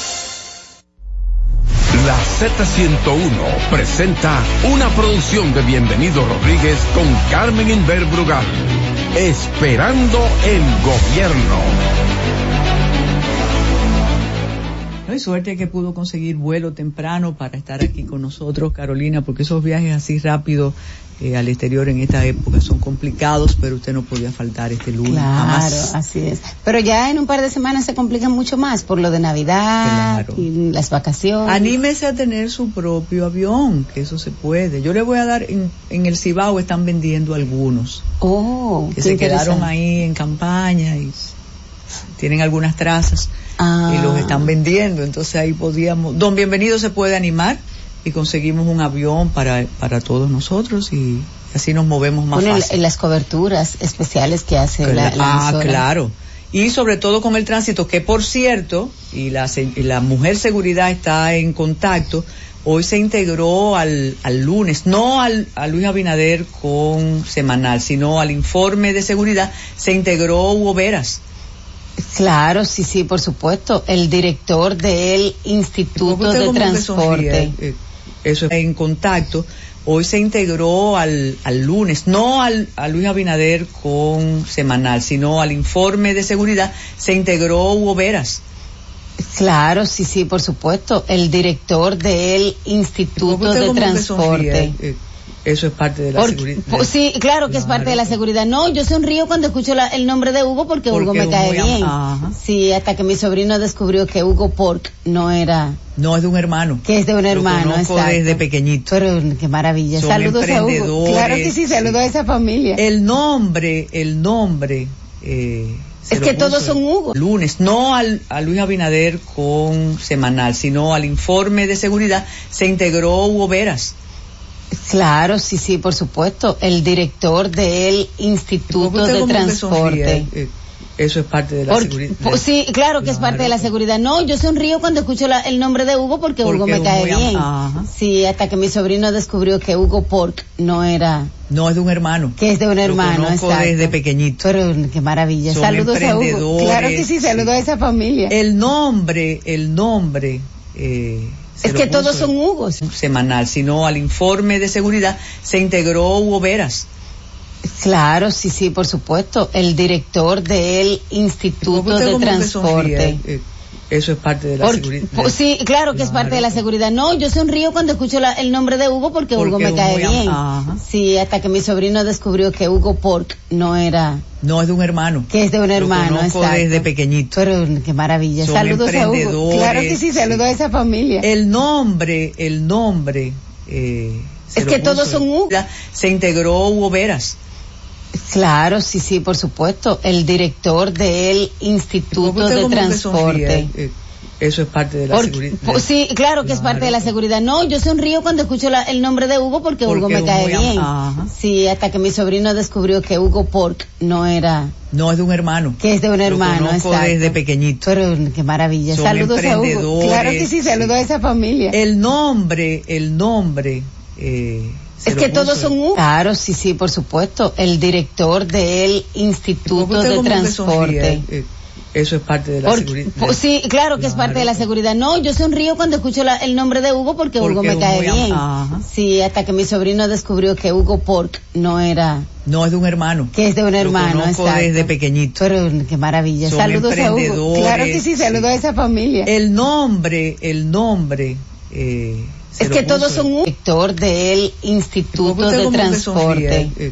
La Z101 presenta una producción de Bienvenido Rodríguez con Carmen Inver Brugal. Esperando el gobierno. No, y suerte que pudo conseguir vuelo temprano para estar aquí con nosotros, Carolina, porque esos viajes así rápidos eh, al exterior en esta época son complicados, pero usted no podía faltar este lunes. Claro, jamás. así es. Pero ya en un par de semanas se complica mucho más por lo de Navidad Claro. y las vacaciones. Anímese a tener su propio avión, que eso se puede. Yo le voy a dar, en, en el Cibao están vendiendo algunos. Oh, que se quedaron ahí en campaña y tienen algunas trazas Ah. y los están vendiendo. Entonces ahí podíamos, don Bienvenido se puede animar y conseguimos un avión para, para todos nosotros y así nos movemos más Bueno, fácil. en las coberturas especiales que hace la, la ah, claro. Y sobre todo con el tránsito, que por cierto, y la, y la mujer seguridad está en contacto, hoy se integró al, al lunes, no al, a Luis Abinader con semanal, sino al informe de seguridad, se integró Hugo Veras. Claro, sí, sí, por supuesto. El director del Instituto de Transporte. sonríe, eh, eso está en contacto. Hoy se integró al, al lunes, no al, a Luis Abinader con semanal, sino al informe de seguridad, se integró Hugo Veras. Claro, sí, sí, por supuesto. El director del Instituto de Transporte. eh, eso es parte de la seguridad. sí, claro que es parte de la seguridad. No, yo sonrío cuando escucho la- el nombre de Hugo porque, Porque Hugo me cae bien. Ajá. Sí, hasta que mi sobrino descubrió que Hugo Pork no era, No, es de un hermano. que es de un hermano. exacto. desde pequeñito. Pero qué maravilla. Son Saludos a Hugo. Claro que sí, saludos a esa familia. El nombre, el nombre. eh, Es que todos son Hugo. Lunes, no al, a Luis Abinader con semanal, sino al informe de seguridad, se integró Hugo Veras. Claro, sí, sí, por supuesto. El director del Instituto de Transporte. eh, eso es parte de la seguridad. sí, claro que es parte de la seguridad. No, yo sonrío cuando escucho la- el nombre de Hugo porque, Hugo me cae bien. Ajá. Sí, hasta que mi sobrino descubrió que Hugo Pork no era, No, es de un hermano. que es de un Lo hermano. exacto. desde pequeñito. Pero qué maravilla. Son Saludos a Hugo. Claro que sí, saludos a esa familia. El nombre, el nombre. eh, Es que todos son Hugos. Semanal, sino al informe de seguridad, se integró Hugo Veras. Claro, sí, sí, por supuesto. El director del Instituto de Transporte. sonríe, eh, eso es parte de la seguridad. sí, claro que es parte de la seguridad. No, yo sonrío cuando escucho la- el nombre de Hugo porque, Porque Hugo me cae bien. Ajá. Sí, hasta que mi sobrino descubrió que Hugo Pork no era, No, es de un hermano. que es de un Lo hermano. conozco exacto. desde pequeñito. Pero qué maravilla. Son Saludos a Hugo. Claro que sí, saludos a esa familia. El nombre, el nombre. eh, Es lo que puso todos son Hugo. Se integró Hugo Veras. Claro, sí, sí, por supuesto. El director del Instituto de Transporte. eh, eso es parte de la seguridad. sí, claro que es parte de la seguridad. No, yo sonrío cuando escucho la- el nombre de Hugo porque, Porque Hugo me cae bien. Ajá. Sí, hasta que mi sobrino descubrió que Hugo Pork no era, No, es de un hermano. que es de un Lo hermano. conozco exacto. desde pequeñito. Pero qué maravilla. Son Saludos a Hugo. Claro que sí, saludos a esa familia. El nombre, el nombre. eh, Es lo que todos son Hugo. Claro, sí, sí, por supuesto. El director del Instituto de Transporte. eh, eso es parte de la seguridad. por- sí, claro que es parte de la seguridad. No, yo sonrío cuando escucho la- el nombre de Hugo porque, Porque Hugo me cae bien. Ajá. Sí, hasta que mi sobrino descubrió que Hugo Pork no era, No, es de un hermano. que es de un Lo hermano. conozco exacto. desde pequeñito. Pero qué maravilla. Son Saludos a Hugo. Claro que sí, saludos a esa familia. El nombre, el nombre. eh, es lo que todos son Hugo. Director del Instituto de Transporte. sonríe, eh,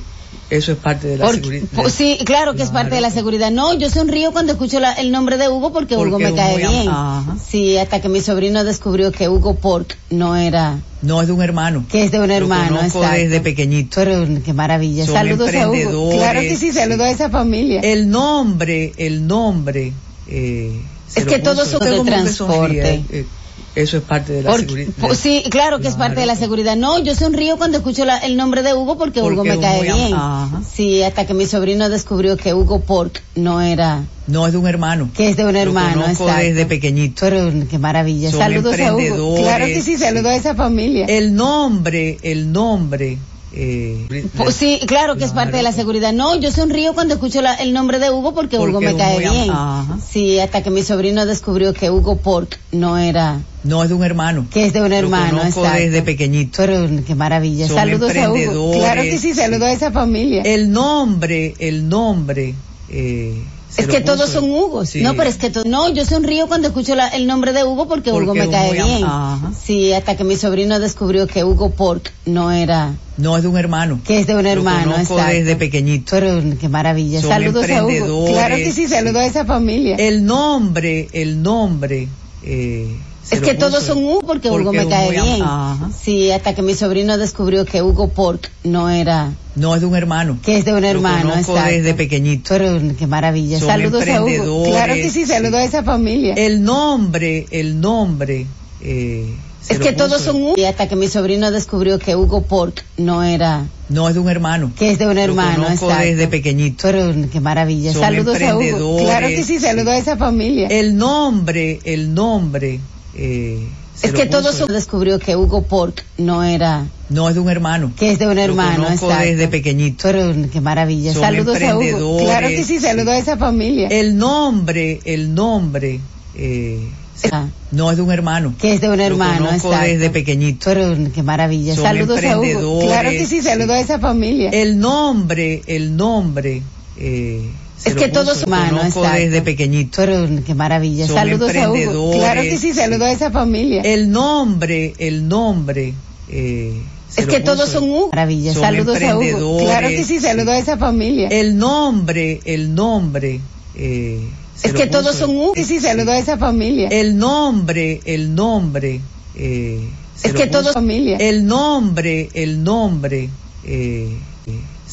eso es parte de la seguridad. sí, claro que es parte de la seguridad. No, yo sonrío cuando escucho la- el nombre de Hugo porque, Porque Hugo me cae bien. Ajá. Sí, hasta que mi sobrino descubrió que Hugo Pork no era, No, es de un hermano. que es de un Lo hermano. conozco exacto. desde pequeñito. Pero qué maravilla. Son Saludos a Hugo. Claro que sí, saludos a esa familia. El nombre, el nombre. eh, Es lo que todos son de transporte. sonríe, eh, eso es parte de la seguridad. sí, claro que es parte de la seguridad. No, yo sonrío cuando escucho la- el nombre de Hugo porque, Porque Hugo me cae bien. Ajá. Sí, hasta que mi sobrino descubrió que Hugo Pork no era, No, es de un hermano. que es de un Lo hermano. conozco exacto. desde pequeñito. Pero qué maravilla. Son Saludos a Hugo. Claro que sí, saludos a esa familia. El nombre, el nombre. Eh, sí, claro que es parte de la seguridad. No, yo sonrío cuando escucho la- el nombre de Hugo porque, Porque Hugo me cae bien. Ajá. Sí, hasta que mi sobrino descubrió que Hugo Pork no era, No, es de un hermano. que es de un Lo hermano. exacto. desde pequeñito. Pero qué maravilla. Son Saludos a Hugo. Claro que sí, saludos a esa familia. El nombre, el nombre. eh, Es que todos son Hugos. Sí. No, pero es que no, yo sonrío cuando escucho la- el nombre de Hugo porque, Hugo me cae bien. Ajá. Sí, hasta que mi sobrino descubrió que Hugo Pork no era, No, es de un hermano. que es de un hermano, Lo conozco exacto. desde pequeñito. Pero qué maravilla. Son Saludos a Hugo. Claro que sí, saludos a esa familia. El nombre, el nombre. Eh, es que todos son Hugo porque, Hugo me cae bien. Ajá. Sí, hasta que mi sobrino descubrió que Hugo Pork no era, No, es de un hermano. que es de un hermano, exacto. desde pequeñito. Pero qué maravilla. Son Saludos a Hugo. Claro que sí, saludos a esa familia. El nombre, el nombre. Eh, Es que todos son Hugo. Y hasta que mi sobrino descubrió que Hugo Pork no era, No, es de un hermano. que es de un Lo hermano, conozco exacto. desde pequeñito. Pero qué maravilla. Son Saludos a Hugo. Claro que sí, saludos a esa familia. El nombre, el nombre. Eh, se es lo que todos son descubrió que Hugo Pork no era, No, es de un hermano. que es de un Lo hermano, conozco exacto. desde pequeñito. Pero qué maravilla. Son Saludos a Hugo. Claro que sí, saludos a esa familia. El nombre, el nombre. Eh, se- Ah. no, es de un hermano. que es de un Lo hermano, conozco exacto. desde pequeñito. Pero qué maravilla. Son Saludos a Hugo. Claro que sí, saludos a esa familia. El nombre, el nombre. Eh, se Es que humanos, conozco exacto. desde pequeñito. Pero qué maravilla. Son Saludos a Hugo. Claro que sí, saludos a esa familia. El nombre, el nombre. Eh, Es que puso- todos son Hugo. Maravilla. Son Saludos a Hugo. Claro que sí, saludos a esa familia. El nombre, el nombre. Eh, Es que todos son Hugo. Sí, sí, saludos a esa familia. El nombre, el nombre. Eh, Es que todos familia. El nombre, el nombre. Eh,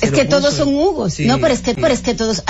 Es que todos son Hugos. Sí, no, pero es que, pero es que todos